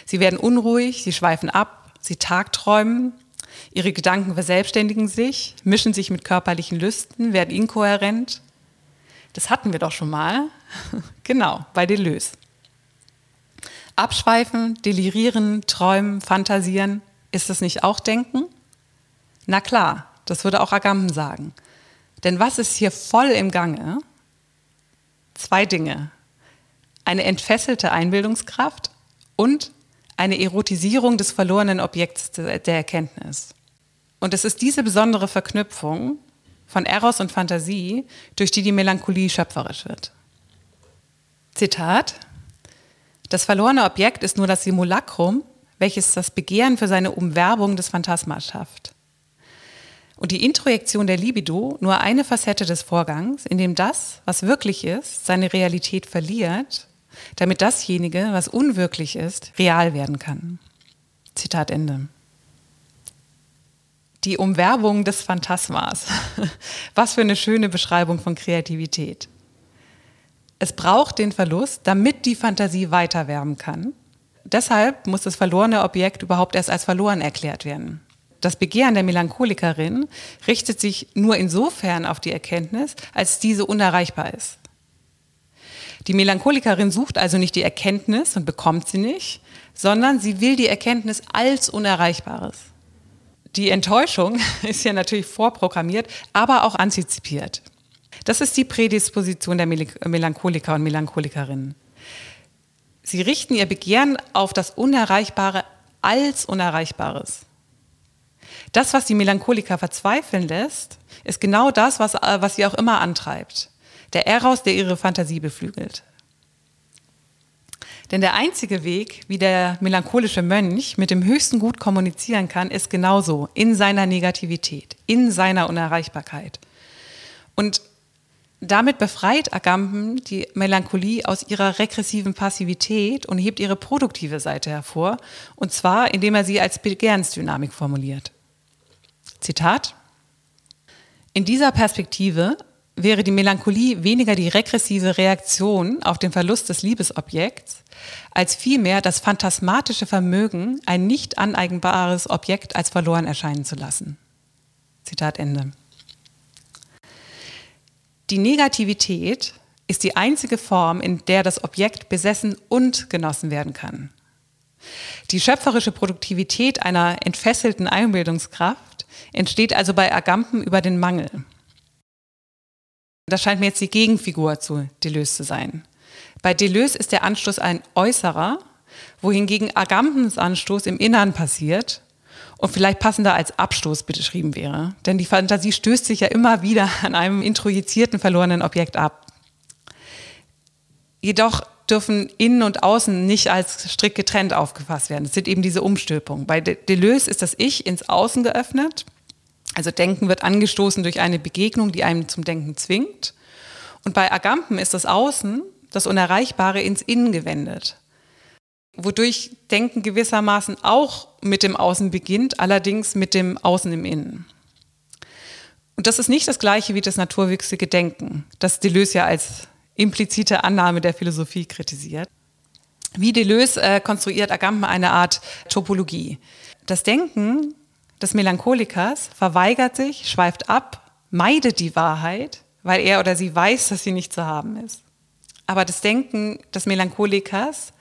Sie werden unruhig, sie schweifen ab, sie tagträumen, ihre Gedanken verselbstständigen sich, mischen sich mit körperlichen Lüsten, werden inkohärent. Das hatten wir doch schon mal. genau, bei Deleuze. Abschweifen, delirieren, träumen, fantasieren, ist das nicht auch Denken? Na klar, das würde auch Agamben sagen. Denn was ist hier voll im Gange? Zwei Dinge. Eine entfesselte Einbildungskraft und eine Erotisierung des verlorenen Objekts der Erkenntnis. Und es ist diese besondere Verknüpfung von Eros und Fantasie, durch die die Melancholie schöpferisch wird. Zitat: Das verlorene Objekt ist nur das Simulacrum, welches das Begehren für seine Umwerbung des Phantasmas schafft und die Introjektion der Libido nur eine Facette des Vorgangs, in dem das, was wirklich ist, seine Realität verliert, damit dasjenige, was unwirklich ist, real werden kann. Zitat Ende. Die Umwerbung des Phantasmas. Was für eine schöne Beschreibung von Kreativität. Es braucht den Verlust, damit die Fantasie weiterwerben kann. Deshalb muss das verlorene Objekt überhaupt erst als verloren erklärt werden. Das Begehren der Melancholikerin richtet sich nur insofern auf die Erkenntnis, als diese unerreichbar ist. Die Melancholikerin sucht also nicht die Erkenntnis und bekommt sie nicht, sondern sie will die Erkenntnis als Unerreichbares. Die Enttäuschung ist ja natürlich vorprogrammiert, aber auch antizipiert. Das ist die Prädisposition der Melancholiker und Melancholikerinnen. Sie richten ihr Begehren auf das Unerreichbare als Unerreichbares. Das, was die Melancholiker verzweifeln lässt, ist genau das, was, äh, was sie auch immer antreibt. Der Eros, der ihre Fantasie beflügelt. Denn der einzige Weg, wie der melancholische Mönch mit dem höchsten Gut kommunizieren kann, ist genauso in seiner Negativität, in seiner Unerreichbarkeit. Und damit befreit Agamben die Melancholie aus ihrer regressiven Passivität und hebt ihre produktive Seite hervor, und zwar indem er sie als Begehrensdynamik formuliert. Zitat. In dieser Perspektive wäre die Melancholie weniger die regressive Reaktion auf den Verlust des Liebesobjekts, als vielmehr das phantasmatische Vermögen, ein nicht aneigenbares Objekt als verloren erscheinen zu lassen. Zitat Ende. Die Negativität ist die einzige Form, in der das Objekt besessen und genossen werden kann. Die schöpferische Produktivität einer entfesselten Einbildungskraft entsteht also bei Agamben über den Mangel. Das scheint mir jetzt die Gegenfigur zu Deleuze zu sein. Bei Deleuze ist der Anstoß ein äußerer, wohingegen Agambens Anstoß im Innern passiert und vielleicht passender als Abstoß beschrieben wäre. Denn die Fantasie stößt sich ja immer wieder an einem introjizierten, verlorenen Objekt ab. Jedoch dürfen Innen und Außen nicht als strikt getrennt aufgefasst werden. Es sind eben diese Umstülpungen. Bei Deleuze ist das Ich ins Außen geöffnet. Also Denken wird angestoßen durch eine Begegnung, die einem zum Denken zwingt. Und bei Agamben ist das Außen, das Unerreichbare, ins Innen gewendet. Wodurch Denken gewissermaßen auch mit dem Außen beginnt, allerdings mit dem Außen im Innen. Und das ist nicht das gleiche wie das naturwüchsige Denken, das Deleuze ja als implizite Annahme der Philosophie kritisiert. Wie Deleuze äh, konstruiert Agamben eine Art Topologie. Das Denken des Melancholikers verweigert sich, schweift ab, meidet die Wahrheit, weil er oder sie weiß, dass sie nicht zu haben ist. Aber das Denken des Melancholikers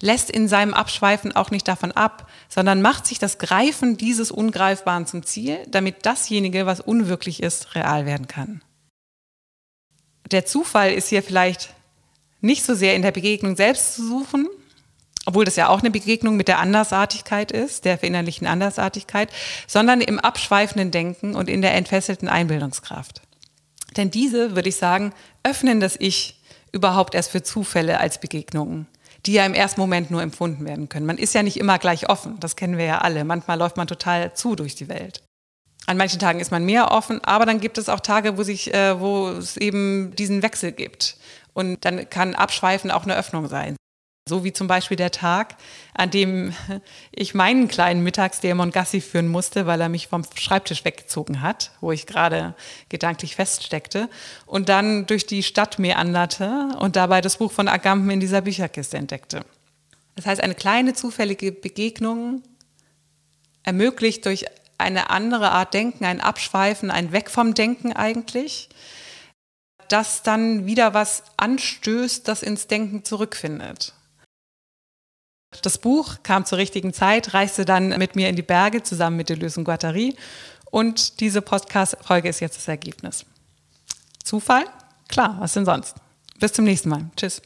lässt in seinem Abschweifen auch nicht davon ab, sondern macht sich das Greifen dieses Ungreifbaren zum Ziel, damit dasjenige, was unwirklich ist, real werden kann der Zufall ist hier vielleicht nicht so sehr in der Begegnung selbst zu suchen, obwohl das ja auch eine Begegnung mit der Andersartigkeit ist, der verinnerlichten Andersartigkeit, sondern im abschweifenden Denken und in der entfesselten Einbildungskraft. Denn diese, würde ich sagen, öffnen das Ich überhaupt erst für Zufälle als Begegnungen, die ja im ersten Moment nur empfunden werden können. Man ist ja nicht immer gleich offen, das kennen wir ja alle. Manchmal läuft man total zu durch die Welt. An manchen Tagen ist man mehr offen, aber dann gibt es auch Tage, wo, sich, äh, wo es eben diesen Wechsel gibt. Und dann kann Abschweifen auch eine Öffnung sein. So wie zum Beispiel der Tag, an dem ich meinen kleinen Mittagsdämon Gassi führen musste, weil er mich vom Schreibtisch weggezogen hat, wo ich gerade gedanklich feststeckte und dann durch die Stadt meanderte und dabei das Buch von Agamben in dieser Bücherkiste entdeckte. Das heißt, eine kleine zufällige Begegnung ermöglicht durch eine andere Art Denken, ein Abschweifen, ein Weg vom Denken eigentlich, das dann wieder was anstößt, das ins Denken zurückfindet. Das Buch kam zur richtigen Zeit, reiste dann mit mir in die Berge zusammen mit Deleuze und Guattari und diese Podcast-Folge ist jetzt das Ergebnis. Zufall? Klar, was denn sonst? Bis zum nächsten Mal. Tschüss.